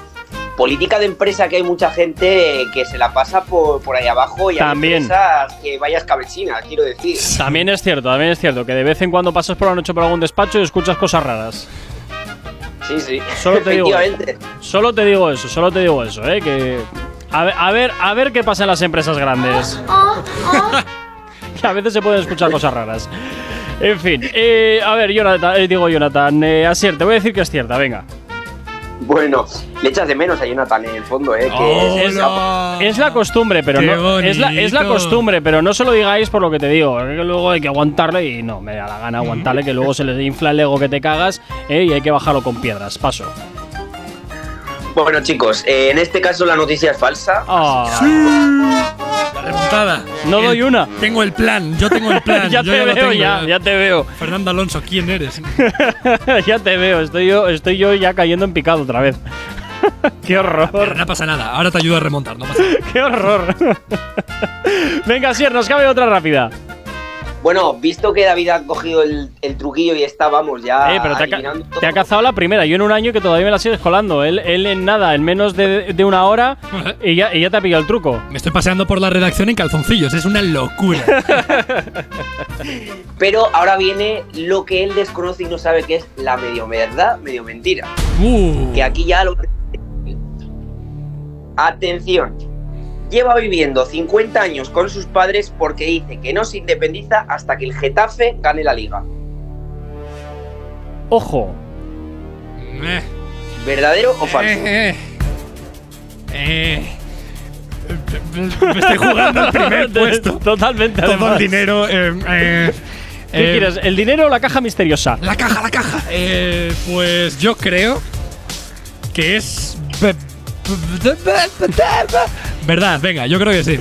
Política de empresa que hay mucha gente que se la pasa por, por ahí abajo y También. hay empresas que vayas cabecinas, quiero decir. También es cierto, también es cierto que de vez en cuando pasas por la noche por algún despacho y escuchas cosas raras. Sí, sí. Solo te digo, Efectivamente. solo te digo eso, solo te digo eso, ¿eh? Que a ver, a ver, a ver qué pasa en las empresas grandes. que a veces se pueden escuchar cosas raras. En fin, eh, a ver, Jonathan, eh, digo Jonathan, eh, Asier, te voy a decir que es cierta, venga. Bueno, le echas de menos a Jonathan en el fondo, ¿eh? Que es- la costumbre, pero Qué no. Es la, es la costumbre, pero no se lo digáis por lo que te digo. Que luego hay que aguantarle y no, me da la gana aguantarle, que luego se les infla el ego que te cagas eh, y hay que bajarlo con piedras. Paso. Bueno, chicos, eh, en este caso la noticia es falsa. Ah, La remontada. no El- doy una. Tengo el plan, yo tengo el plan. ya yo te veo, tengo, ya, ya te veo. Fernando Alonso, ¿quién eres? ya te veo, estoy yo, estoy yo ya cayendo en picado otra vez. Qué Pero horror, no pasa nada, ahora te ayudo a remontar, no pasa nada. qué horror. Venga, Sier, nos cabe otra rápida. Bueno, visto que David ha cogido el, el truquillo y está, vamos, ya Eh, pero te ha, ca- adivinando todo. te ha cazado la primera. Yo en un año que todavía me la sigues colando. Él, él en nada, en menos de, de una hora, y ya, y ya te ha pillado el truco. Me estoy paseando por la redacción en calzoncillos, es una locura. Pero ahora viene lo que él desconoce y no sabe que es la medio verdad, medio mentira. Uh, Que aquí ya lo. Atención. Lleva viviendo 50 años con sus padres porque dice que no se independiza hasta que el Getafe gane la liga. Ojo. eh, ¿Verdadero o falso? eh, eh. Me estoy jugando el primer puesto. Totalmente. Todo además. el dinero. eh, eh, ¿Qué eh, quieres? ¿El dinero o la caja misteriosa? La caja, la caja. Eh, pues yo creo que es. Verdad, venga, yo creo que sí.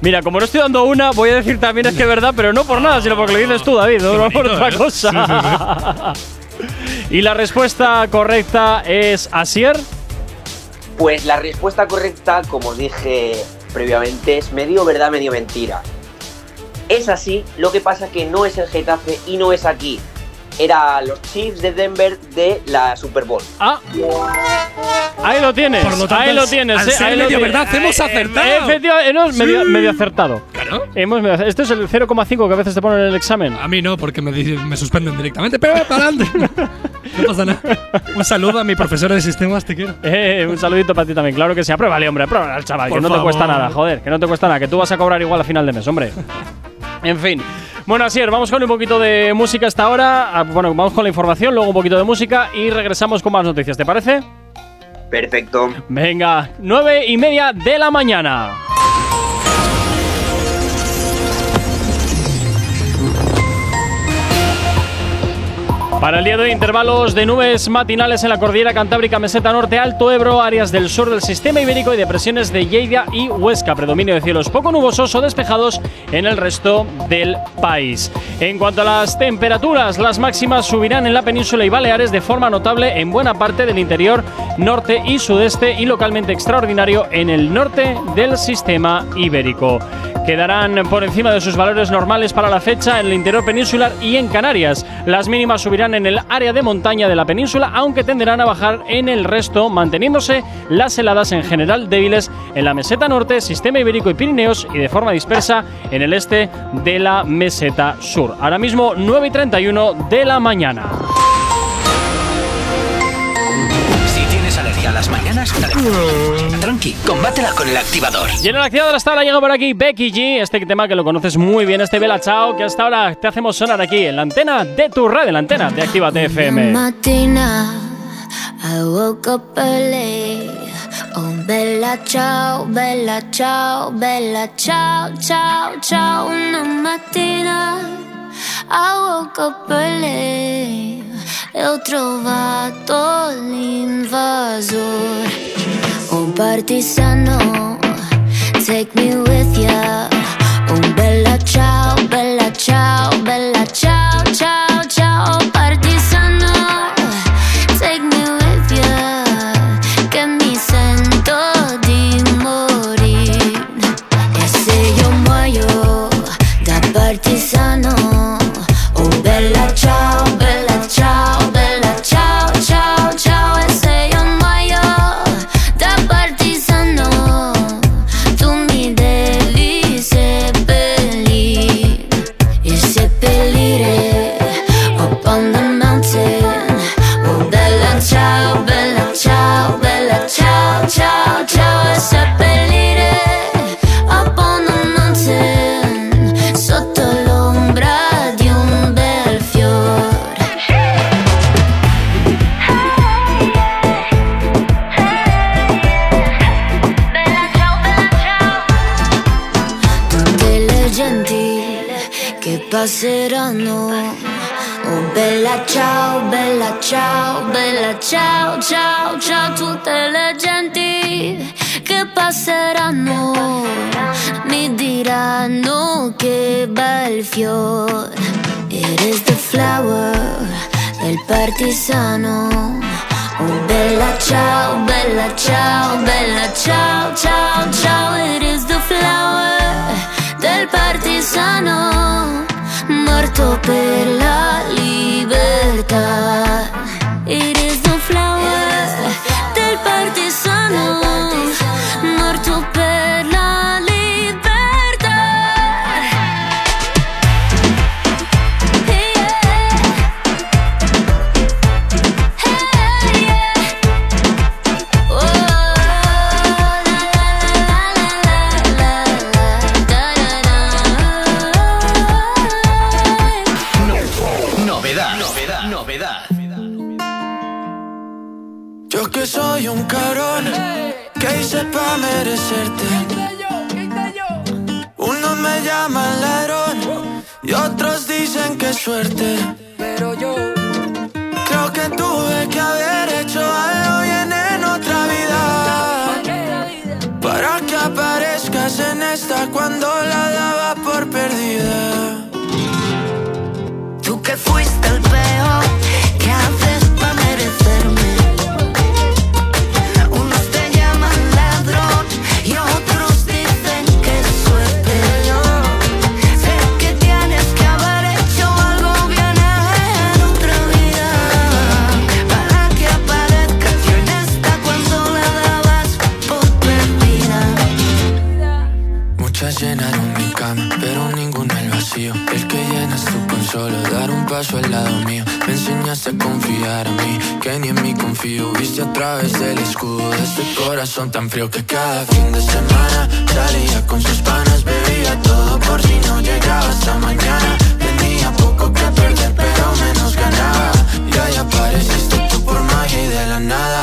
Mira, como no estoy dando una, voy a decir también es que es verdad, pero no por nada, sino porque lo dices tú, David, no por otra ¿eh? cosa. y la respuesta correcta es Asier. Pues la respuesta correcta, como os dije previamente, es medio verdad, medio mentira. Es así, lo que pasa que no es el Getafe y no es aquí. Era los Chiefs de Denver de la Super Bowl. Ah, ahí lo tienes. Por lo tanto, ahí lo tienes. al eh, ser ahí lo medio tienes. verdad, hemos Eh, eh, acertado. Efectivamente, hemos medio, Sí. medio acertado. Claro. Hemos medio- Esto es el 0,5 que a veces te ponen en el examen. A mí no, porque me, me suspenden directamente. Pero para adelante. No pasa nada. Un saludo a mi profesora de sistemas, te quiero. Eh, un saludito para ti también. Claro que sí. Apruébale, hombre. Apruébale al chaval. Por que no te favor. cuesta nada, joder. Que no te cuesta nada. Que tú vas a cobrar igual a final de mes, hombre. En fin. Bueno, Asier, vamos con un poquito de música hasta ahora. Ah, Bueno, vamos con la información, luego un poquito de música y regresamos con más noticias. ¿Te parece? Perfecto. Venga, nueve y media de la mañana. Para el día de hoy, intervalos de nubes matinales en la cordillera Cantábrica, Meseta Norte, Alto Ebro, áreas del sur del sistema ibérico y depresiones de Lleida y Huesca. Predominio de cielos poco nubosos o despejados en el resto del país. En cuanto a las temperaturas, las máximas subirán en la península y Baleares de forma notable en buena parte del interior norte y sudeste y localmente extraordinario en el norte del sistema ibérico. Quedarán por encima de sus valores normales para la fecha en el interior peninsular y en Canarias. Las mínimas subirán en el área de montaña de la península, aunque tenderán a bajar en el resto, manteniéndose las heladas en general débiles en la meseta norte, sistema ibérico y Pirineos y de forma dispersa en el este de la meseta sur. Ahora mismo 9 y 31 de la mañana. Las mañanas, dale. Tranqui, combátela con el activador. Y en el activador hasta ahora llega por aquí Becky G, este tema que lo conoces muy bien, este Bella Chao, que hasta ahora te hacemos sonar aquí en la antena de tu radio, en la antena de Actívate FM. mattina I woke up early. Oh, bella ciao, bella ciao, bella ciao, ciao, ciao. Una mattina I woke up early. eu trovato l'invasor. Un partigiano, take me with ya. Del partigiano. Oh bella ciao, bella ciao, bella ciao, ciao, ciao. It is the flower del partigiano morto per la libertà. Escudo de este corazón tan frío que cada fin de semana salía con sus panas. Bebía todo por si no llegaba hasta mañana. Tenía poco que perder, pero menos ganaba. Y ahí apareciste tú por magia y de la nada.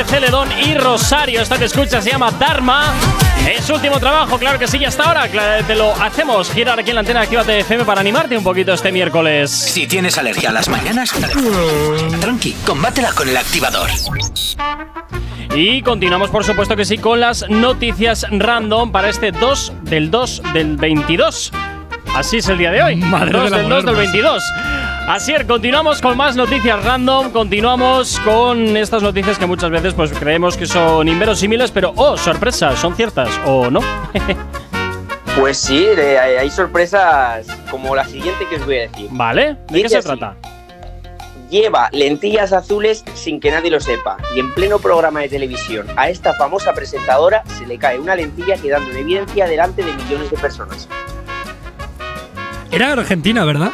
Jorge Celedón y Rosario. Esta que escuchas se llama Dharma. Es su último trabajo, claro que sí, y hasta ahora te lo hacemos girar aquí en la antena Actívate FM para animarte un poquito este miércoles. Si tienes alergia a las mañanas, tranqui, combátela con el activador. Y continuamos, por supuesto que sí, con las noticias random para este 2 del 2 del 22. Así es el día de hoy. Madre 2 de del 2 del moderna. 22. Así es, continuamos con más noticias random, continuamos con estas noticias que muchas veces pues creemos que son inverosímiles, pero oh, sorpresa, son ciertas o no. Pues sí, de- hay hay sorpresas como la siguiente que os voy a decir. vale, ¿de qué se así. trata? Lleva lentillas azules sin que nadie lo sepa. Y en pleno programa de televisión a esta famosa presentadora se le cae una lentilla quedando en evidencia delante de millones de personas. Era Argentina, ¿verdad?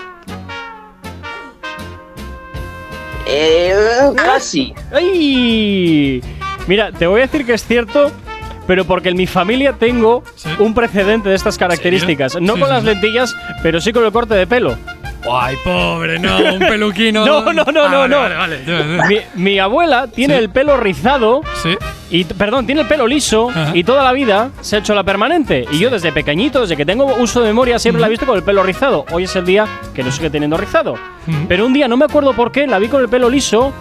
Eh, casi. ¡Ay! Mira, te voy a decir que es cierto, pero porque en mi familia tengo un precedente de estas características. No Sí, con sí, las lentillas, pero sí con el corte de pelo. Ay, pobre, no, un peluquino. No, no, no, Ah, no, vale, no. Vale, vale. Mi, mi abuela tiene Sí. el pelo rizado. Sí. Y, perdón, tiene el pelo liso Ajá. y toda la vida se ha hecho la permanente. Y yo desde pequeñito, desde que tengo uso de memoria, siempre la he visto con el pelo rizado. Hoy es el día que lo sigue teniendo rizado. Pero un día, no me acuerdo por qué, la vi con el pelo liso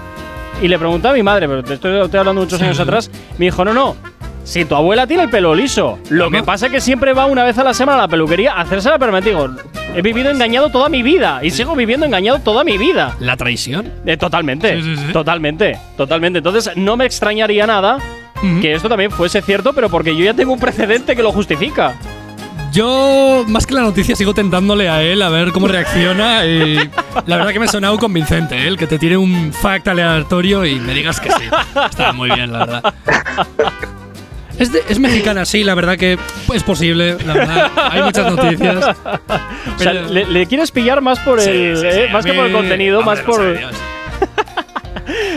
y le pregunté a mi madre, pero te estoy, estoy hablando muchos Sí, años atrás, me dijo, no, no. Si tu abuela tiene el pelo liso, lo que pasa es que siempre va una vez a la semana a la peluquería a hacerse la permanente. Digo, he vivido engañado toda mi vida y sigo viviendo engañado toda mi vida. La traición. Eh, totalmente, Sí, sí, sí. totalmente, totalmente. Entonces no me extrañaría nada que esto también fuese cierto, pero porque yo ya tengo un precedente que lo justifica. Yo, más que la noticia, sigo tentándole a él a ver cómo reacciona. Y la verdad que me ha sonado convincente, ¿eh? el que te tire un fact aleatorio y me digas que sí. Está muy bien, la verdad. Es, de- es mexicana, sí, la verdad que es posible, la verdad. Hay muchas noticias. O sea, Pero- le, le quieres pillar más por Sí, el, sí, sí, eh, más que por el mí- contenido, más hombre, por. Dios.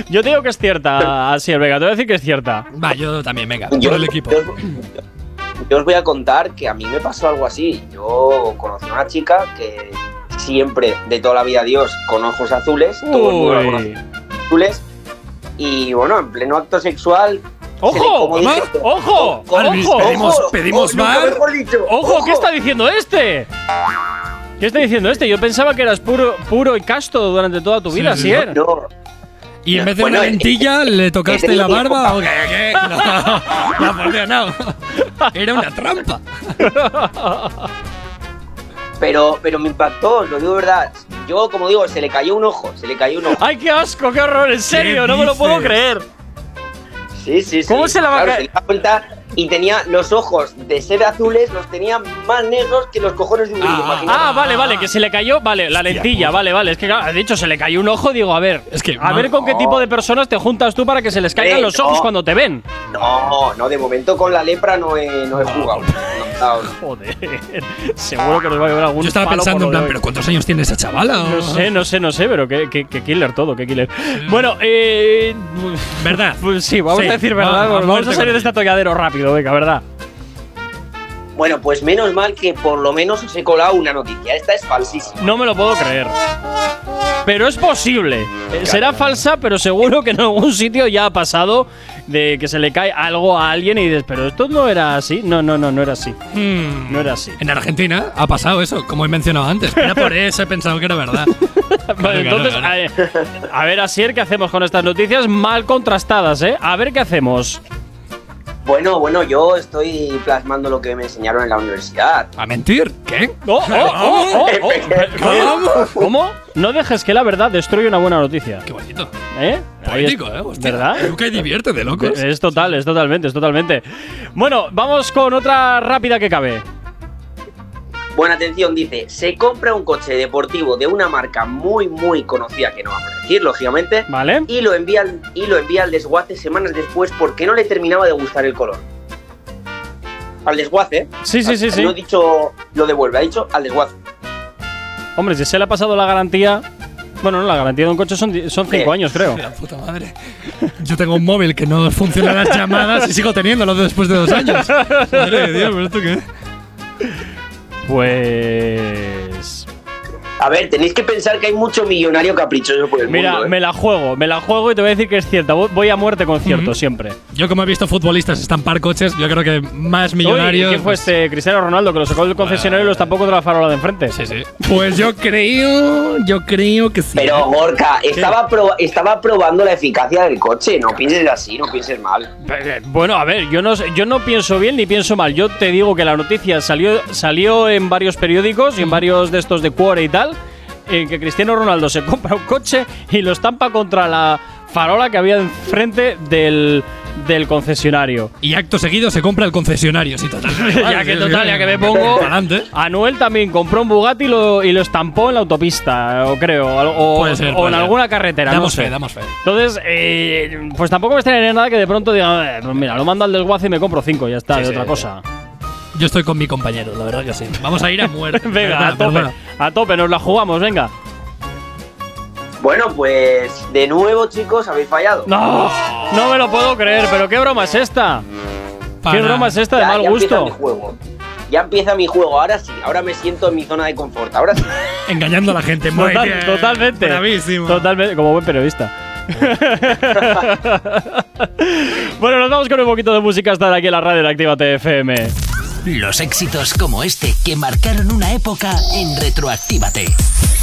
Yo te digo que es cierta, así el Vega. Te voy a decir que es cierta. Va, yo también, venga, Yo, por el equipo. yo- yo os voy a contar que a mí me pasó algo así. Yo conocí a una chica que siempre, de toda la vida Dios, con ojos azules, todo el mundo azules, y bueno, en pleno acto sexual... ¡Ojo! ¡Ojo! ¡Ojo! pedimos- Ojo, pedimos dicho, ¡Ojo! ¿Qué está diciendo este? ¿Qué está diciendo este? Yo pensaba que eras puro, puro y casto durante toda tu vida, sí, ¿sí? sí. No, Y en vez de Bueno, una eh, lentilla, ¿le tocaste la barba? tiempo. ¿O qué? ¿Qué? No, no, por Dios, no. Era una trampa. pero, pero me impactó, lo digo de verdad. Yo, como digo, se le cayó un ojo, se le cayó un ojo. ¡Ay, qué asco! ¡Qué horror! ¡En serio! ¡No me lo puedo creer! Sí, sí, sí. ¿Cómo se la va a caer? se le da vuelta y tenía los ojos de ser azules, los tenía más negros que los cojones de un grillo. imagínate. Ah, vale, vale, que se le cayó, vale, la lentilla, vale, vale. Es que claro, has dicho, se le cayó un ojo, digo, a ver, Es que, a ver con qué tipo de personas te juntas tú para que se les caigan Eh, los ojos no. cuando te ven. No, no, de momento con la lepra no he, no he jugado. Joder, seguro que nos va a llevar algún Yo estaba palo pensando por en lo plan, de ¿pero cuántos años tiene esa chavala? No sé, no sé, no sé, pero qué, qué- qué killer todo, qué killer. Bueno, eh. ¿Verdad? Pues sí, vamos Sí, a decir verdad. vamos a salir de este atolladero rápido, venga, verdad. Bueno, pues menos mal que por lo menos os he colado una noticia. Esta es falsísima. No me lo puedo creer. Pero es posible. Eh, Será falsa, pero seguro que en algún sitio ya ha pasado de que se le cae algo a alguien y dices, pero esto no era así. No, no, no, no era así. Hmm. No era así. En Argentina ha pasado eso, como he mencionado antes. Era por eso he pensado que era verdad. Vale, claro, entonces, claro. eh, a ver, Asier, ¿qué hacemos con estas noticias mal contrastadas, eh? A ver qué hacemos. Bueno, bueno, yo estoy plasmando lo que me enseñaron en la universidad. ¿A mentir? ¿Qué? Oh, oh, oh, oh, oh. ¿Cómo? ¿Cómo? No dejes que la verdad destruya una buena noticia. Qué bonito. ¿Eh? Poético, ¿eh? Hostia, ¿Verdad? Creo que divierte de locos. Es total, es totalmente, es totalmente. Bueno, vamos con otra rápida que cabe. Buena atención, dice, se compra un coche deportivo de una marca muy, muy conocida, que no vamos a decir, lógicamente, ¿Vale? y lo envía al, y lo envía al desguace semanas después porque no le terminaba de gustar el color. Al desguace. Sí, sí, sí, sí. No he dicho lo devuelve, ha dicho al desguace. Hombre, si se le ha pasado la garantía. Bueno, no, la garantía de un coche son, cinco años, creo. La puta madre. Yo tengo un móvil que no funciona las llamadas y sigo teniéndolo después de dos años. Madre de Dios, ¿pero esto qué? Pues. A ver, tenéis que pensar que hay mucho millonario caprichoso por el Mira, mundo. ¿eh? me la juego, me la juego y te voy a decir que es cierta. Voy- a muerte con cierto, siempre. Yo, como he visto futbolistas estampar coches, yo creo que más Uy, ¿y millonarios. ¿Quién fue este? Cristiano Ronaldo, que lo sacó del concesionario y lo estampó contra la farola de enfrente. Sí, sí. Pues yo creo. Yo creo que sí. Pero Gorka, estaba, proba- estaba probando la eficacia del coche. No pienses así, no pienses mal. Eh, Bueno, a ver, yo no, yo no pienso bien ni pienso mal. Yo te digo que la noticia salió, salió en varios periódicos y en varios de estos de Cuore y tal, en que Cristiano Ronaldo se compra un coche y lo estampa contra la farola que había enfrente del, del concesionario. Y acto seguido se compra el concesionario, sí, total. ya que total, ya que me pongo. Adelante. Anuel también compró un Bugatti y lo, y lo estampó en la autopista, o creo, o, Puede ser, o puede en ser. alguna carretera. Damos no sé. fe, damos fe. Entonces, eh, pues tampoco me extrañaría nada que de pronto diga, "Eh, pues mira, lo mando al desguace y me compro cinco, ya está, Sí, de sí, otra sí. Yo estoy con mi compañero, la verdad que sí. Vamos a ir a muerte. venga, verdad, a tope, a tope, nos la jugamos, venga. Bueno, pues de nuevo, chicos, habéis fallado. No, no me lo puedo creer, pero qué broma es esta. ¿Qué broma es esta de Ya- mal ya empieza mi gusto? juego. Ya empieza mi juego, ahora sí, ahora me siento en mi zona de confort, ahora sí. Engañando a la gente. Muy Total- bien. totalmente. Bravísimo. Totalmente, como buen periodista. bueno, nos vamos con un poquito de música hasta aquí en la radio de Activa TFM. Los éxitos como este que marcaron una época en Retroactívate.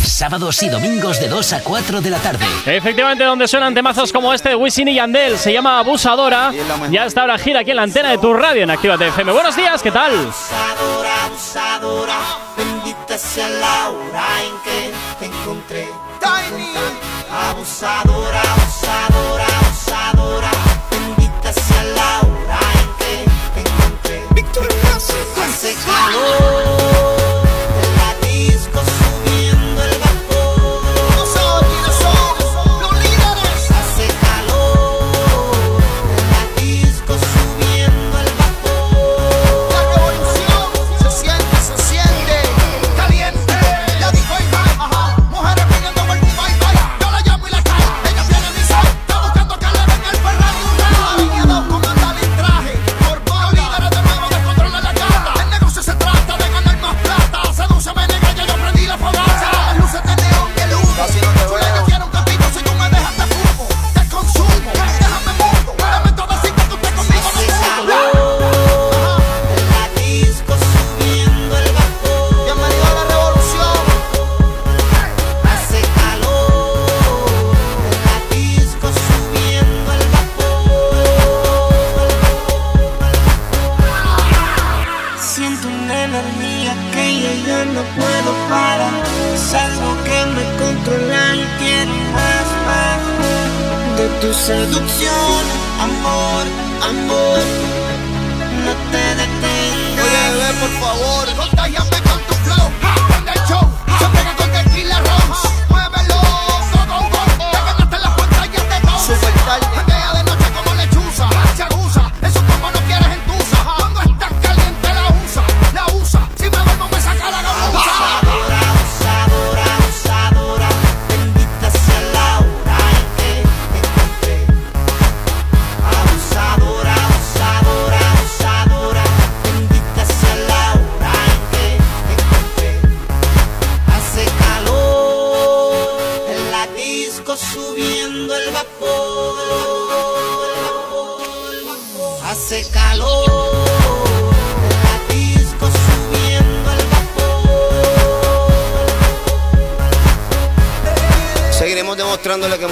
Sábados y domingos de 2 a 4 de la tarde. Efectivamente, donde suenan temazos como este de Wisin y Yandel, se llama Abusadora. Ya está ahora gira aquí en la antena de tu radio en Activa TFM. Buenos días, ¿qué tal? Abusadora, abusadora, bendita sea la hora en que te encontré. Abusadora, abusadora, Hace calor, en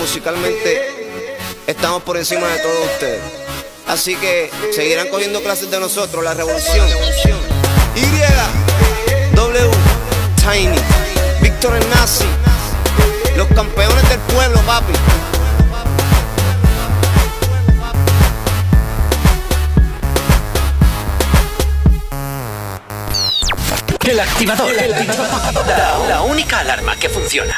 musicalmente estamos por encima de todos ustedes. Así que seguirán cogiendo clases de nosotros, la revolución. Y, W, Tiny, Víctor el Nazi, los campeones del pueblo, papi. El activador. La, la única alarma que funciona.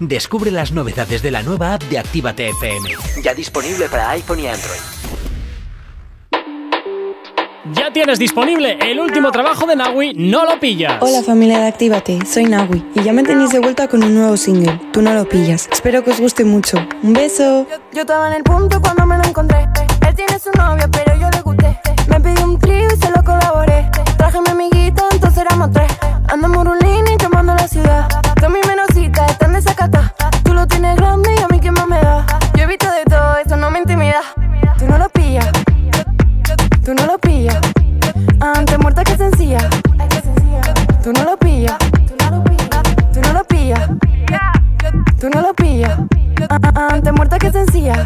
Descubre las novedades de la nueva app de Actívate FM. Ya disponible para iPhone y Android. Ya tienes disponible el último trabajo de Nawi, No lo pillas. Hola familia de Actívate, soy Nawi y ya me tenéis de vuelta con un nuevo single, Tú no lo pillas. Espero que os guste mucho. Un beso. Yo estaba en el punto cuando me lo encontré. Él tiene su novia, pero yo le gusté. Me pidió un trío y se lo colaboré. Traje mi amiguita, entonces éramos tres. Ando Murulini quemando la ciudad. Todas mis están desacatadas. Tú lo tienes grande y a mí qué más me da. Yo he visto de todo, eso no me intimida. Tú no lo pillas. Tú no lo pillas. Antes muerta que sencilla. Tú no lo pillas. Tú no lo pillas. Tú no lo pillas. Antes muerta que sencilla.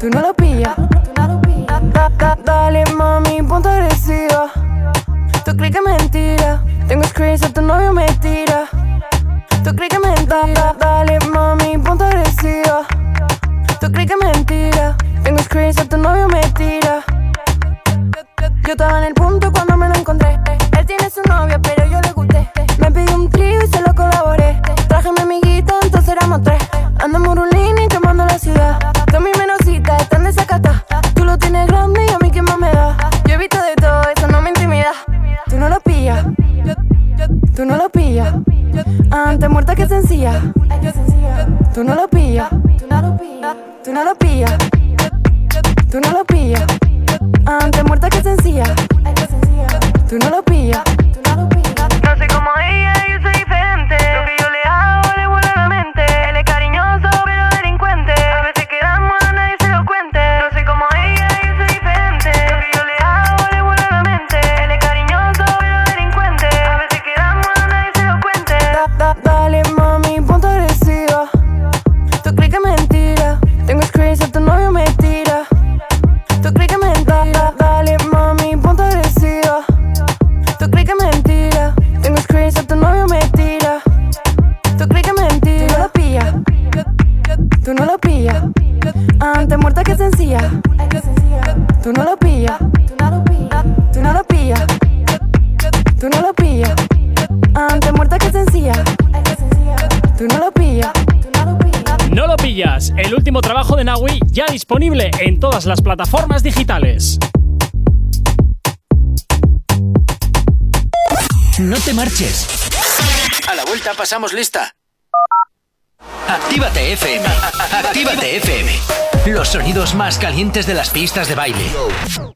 Tú no lo pillas. Da- da- Dale mami, ponte agresiva. Tú crees que mentira. Tengo screens, tu novio me tira. Tú crees que mentira. Dale mami, ponte agresiva. Tú crees que mentira. Tengo screens, tu novio me tira. Yo estaba en el punto cuando me muerta pasamos lista. Actívate FM. Actívate FM. Los sonidos más calientes de las pistas de baile.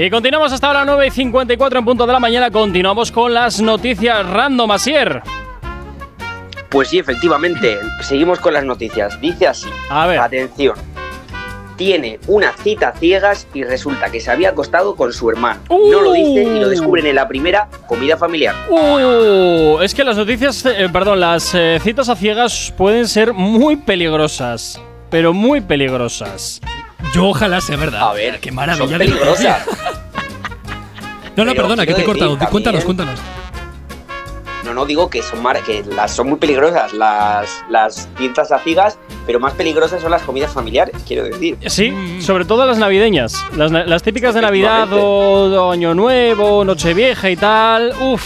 Y continuamos hasta ahora 9 y 54 en punto de la mañana. Continuamos con las noticias random, Asier. Pues sí, efectivamente, seguimos con las noticias. Dice así. A ver. Atención. Tiene una cita ciegas y resulta que se había acostado con su hermano. No lo dice y lo descubren en la primera comida familiar. Uh, es que las noticias, eh, perdón, las eh, citas a ciegas pueden ser muy peligrosas. Pero muy peligrosas. Yo ojalá sea verdad. A ver, qué maravilla. Son peligrosas. no, no, perdona, que te he cortado. Cuéntanos, cuéntanos. No, no, digo que son, mar que son muy peligrosas las, las pintas acigas, pero más peligrosas son las comidas familiares, quiero decir. Sí, mm. sobre todo las navideñas. Las, típicas de Navidad o, o, Año Nuevo, Nochevieja y tal. Uf,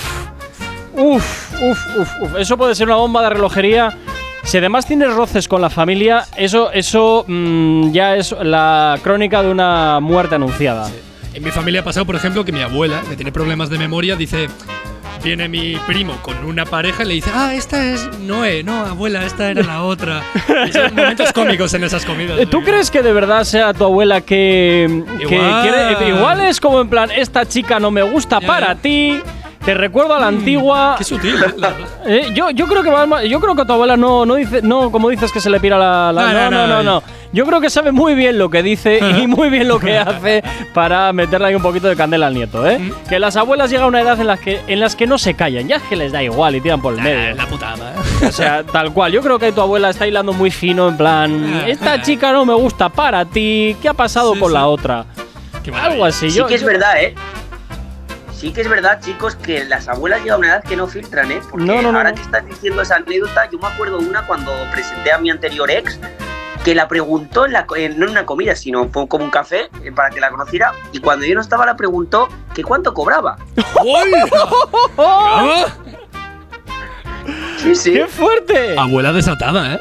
uf, uf, uf, uf. Eso puede ser una bomba de relojería si además tienes roces con la familia, eso, eso mm, ya es la crónica de una muerte anunciada. En mi familia ha pasado, por ejemplo, que mi abuela, que tiene problemas de memoria, dice. Viene mi primo con una pareja y le dice, ah, esta es Noé, no, abuela, esta era la otra. Son momentos cómicos en esas comidas. ¿Tú crees que de verdad sea tu abuela que, que Igual. quiere- igual es como en plan, esta chica no me gusta para ti, te recuerdo a la antigua. Mm, Qué sutil, ¿eh? Eh, yo, yo creo que va yo creo que a tu abuela no, no dice, no, como dices que se le pira la, la- No, no, no, no, no, no. no. Yo creo que sabe muy bien lo que dice y muy bien lo que hace para meterle ahí un poquito de candela al nieto, ¿eh? Mm. Que las abuelas llegan a una edad en las que en las que no se callan, ya es que les da igual y tiran por el medio. La putada, ¿eh? O sea, tal cual. Yo creo que tu abuela está hilando muy fino, en plan, Ah, esta chica no me gusta para ti, ¿qué ha pasado con la otra? Algo así. Sí yo, que es yo- verdad, ¿eh? Sí que es verdad, chicos, que las abuelas llegan a una edad que no filtran, ¿eh? Porque No, no, no, ahora que estás diciendo esa anécdota, yo me acuerdo una cuando presenté a mi anterior ex, que la preguntó, en la, en- no en una comida, sino fue como un café, eh, para que la conociera, y cuando yo no estaba la preguntó que cuánto cobraba. Sí, sí. ¡Qué fuerte! Abuela desatada, ¿eh?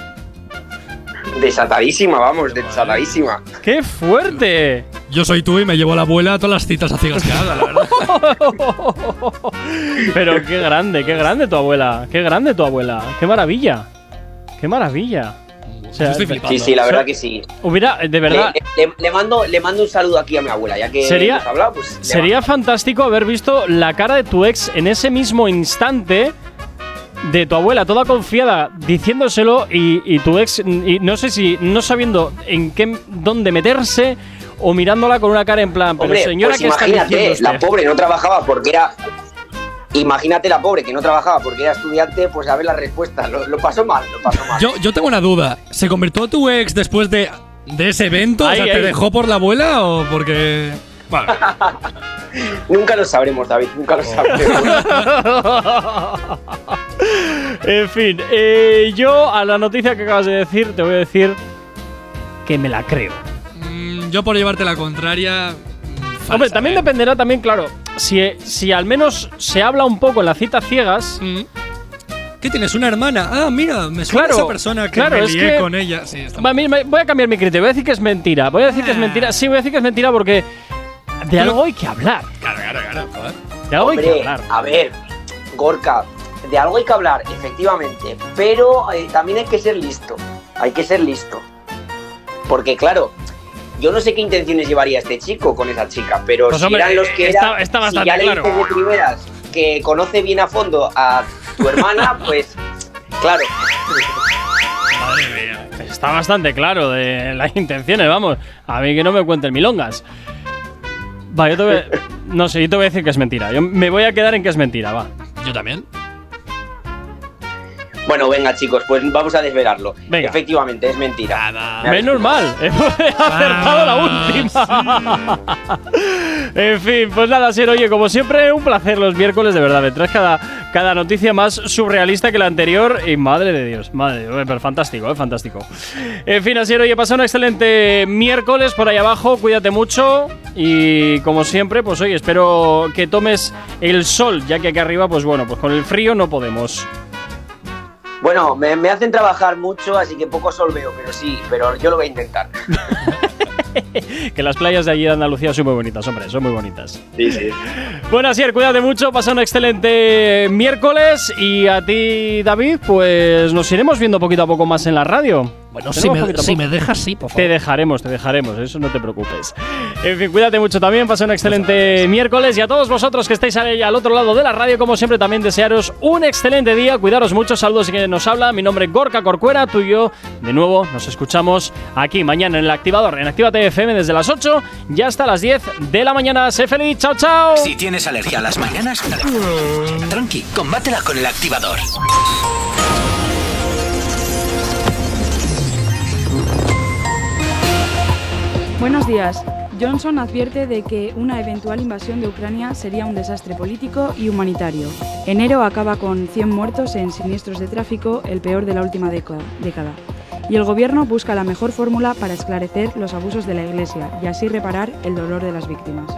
Desatadísima, vamos, desatadísima. ¡Qué fuerte! Yo soy tú y me llevo a la abuela a todas las citas a ciegas que haga, la verdad. Pero qué grande, qué grande tu abuela. Qué grande tu abuela. Qué maravilla. Qué maravilla. O sea, Sí, sí, la verdad que sí. Hubiera, de verdad, Le, le- le mando, le mando un saludo aquí a mi abuela, ya que Sería- hemos hablado, pues. sería fantástico haber visto la cara de tu ex en ese mismo instante de tu abuela toda confiada diciéndoselo y, y tu ex y no sé si no sabiendo en qué dónde meterse o mirándola con una cara en plan pero Hombre, señora pues que está imagínate, la pobre no trabajaba porque era. Imagínate la pobre que no trabajaba porque era estudiante, pues a ver la respuesta. Lo, lo pasó mal, lo pasó mal. Yo, yo tengo una duda. ¿Se convirtió tu ex después de, de ese evento? O sea, ¿te dejó por la abuela o porque.? Bueno, Nunca lo sabremos, David, nunca lo sabremos. en fin eh, yo a la noticia que acabas de decir te voy a decir que me la creo yo por llevarte la contraria. Hombre, también dependerá también, claro, si, si al menos se habla un poco en las citas ciegas. ¿Qué tienes? ¿Una hermana? Ah, mira, me suena Claro, esa persona que claro, me es lié que- con ella. Sí, está voy a cambiar mi criterio, voy a decir que es mentira. Voy a decir que es mentira. Sí, voy a decir que es mentira porque de algo hay que hablar. Claro, claro, claro. joder. De algo hay que hablar. a ver, Gorka, de algo hay que hablar, efectivamente, pero eh, también hay que ser listo. Hay que ser listo. Porque, claro, yo no sé qué intenciones llevaría este chico con esa chica, pero Pues, si hombre, eran los que está- eran, está si bastante ya le claro. de primeras que conoce bien a fondo a tu hermana, pues, claro. Madre mía. Está bastante claro de las intenciones, vamos. A mí que no me cuenten milongas. Va, yo te voy a- No sé, yo te voy a decir que es mentira. Yo me voy a quedar en que es mentira, va. Yo también. Bueno, venga, chicos, pues vamos a desvelarlo. Venga. Efectivamente, es mentira. Me habéis- Menos mal, he acertado la última. en fin, pues nada, Ser, oye, como siempre, un placer los miércoles, de verdad. Me traes cada, cada noticia más surrealista que la anterior. Y madre de Dios, madre, de- pero fantástico, eh, fantástico. En fin, así oye, pasa un excelente miércoles por ahí abajo, cuídate mucho. Y como siempre, pues oye, espero que tomes el sol, ya que aquí arriba, pues bueno, pues con el frío no podemos. Bueno, me, me hacen trabajar mucho, así que poco sol veo, pero sí, pero yo lo voy a intentar. Que las playas de allí de Andalucía son muy bonitas, hombre, son muy bonitas. Sí, sí. Bueno, Asier, cuídate mucho, pasa un excelente miércoles y a ti, David, pues nos iremos viendo poquito a poco más en la radio. Bueno, si me, si me dejas, sí, por favor. Te dejaremos, te dejaremos, eso no te preocupes. En fin, cuídate mucho también, pasa un excelente miércoles y a todos vosotros que estáis ahí al otro lado de la radio, como siempre, también desearos un excelente día, cuidaros mucho, saludos y que nos habla, mi nombre es Gorka Corcuera, tú y yo, de nuevo, nos escuchamos aquí mañana en el activador, en Actívate FM desde las 8 y hasta las 10 de la mañana. Sé feliz, chao, chao. Si tienes alergia a las mañanas, tranqui, combátela con el activador. Buenos días. Johnson advierte de que una eventual invasión de Ucrania sería un desastre político y humanitario. Enero acaba con 100 muertos en siniestros de tráfico, el peor de la última década. Y el gobierno busca la mejor fórmula para esclarecer los abusos de la Iglesia y así reparar el dolor de las víctimas.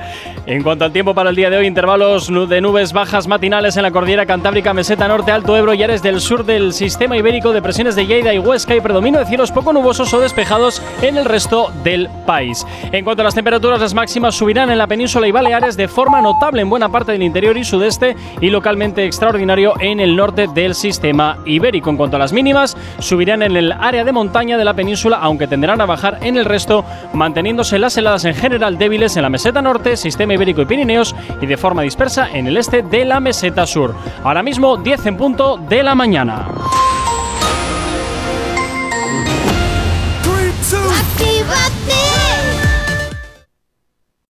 En cuanto al tiempo para el día de hoy, intervalos de nubes bajas matinales en la cordillera cantábrica, meseta norte, alto Ebro y áreas del sur del sistema ibérico, depresiones de Lleida y Huesca y predominio de cielos poco nubosos o despejados en el resto del país. En cuanto a las temperaturas, las máximas subirán en la península y Baleares de forma notable en buena parte del interior y sudeste y localmente extraordinario en el norte del sistema ibérico. En cuanto a las mínimas, subirán en el área de montaña de la península, aunque tenderán a bajar en el resto, manteniéndose las heladas en general débiles en la meseta norte, sistema ibérico y Pirineos y de forma dispersa en el este de la meseta sur. Ahora mismo 10 en punto de la mañana.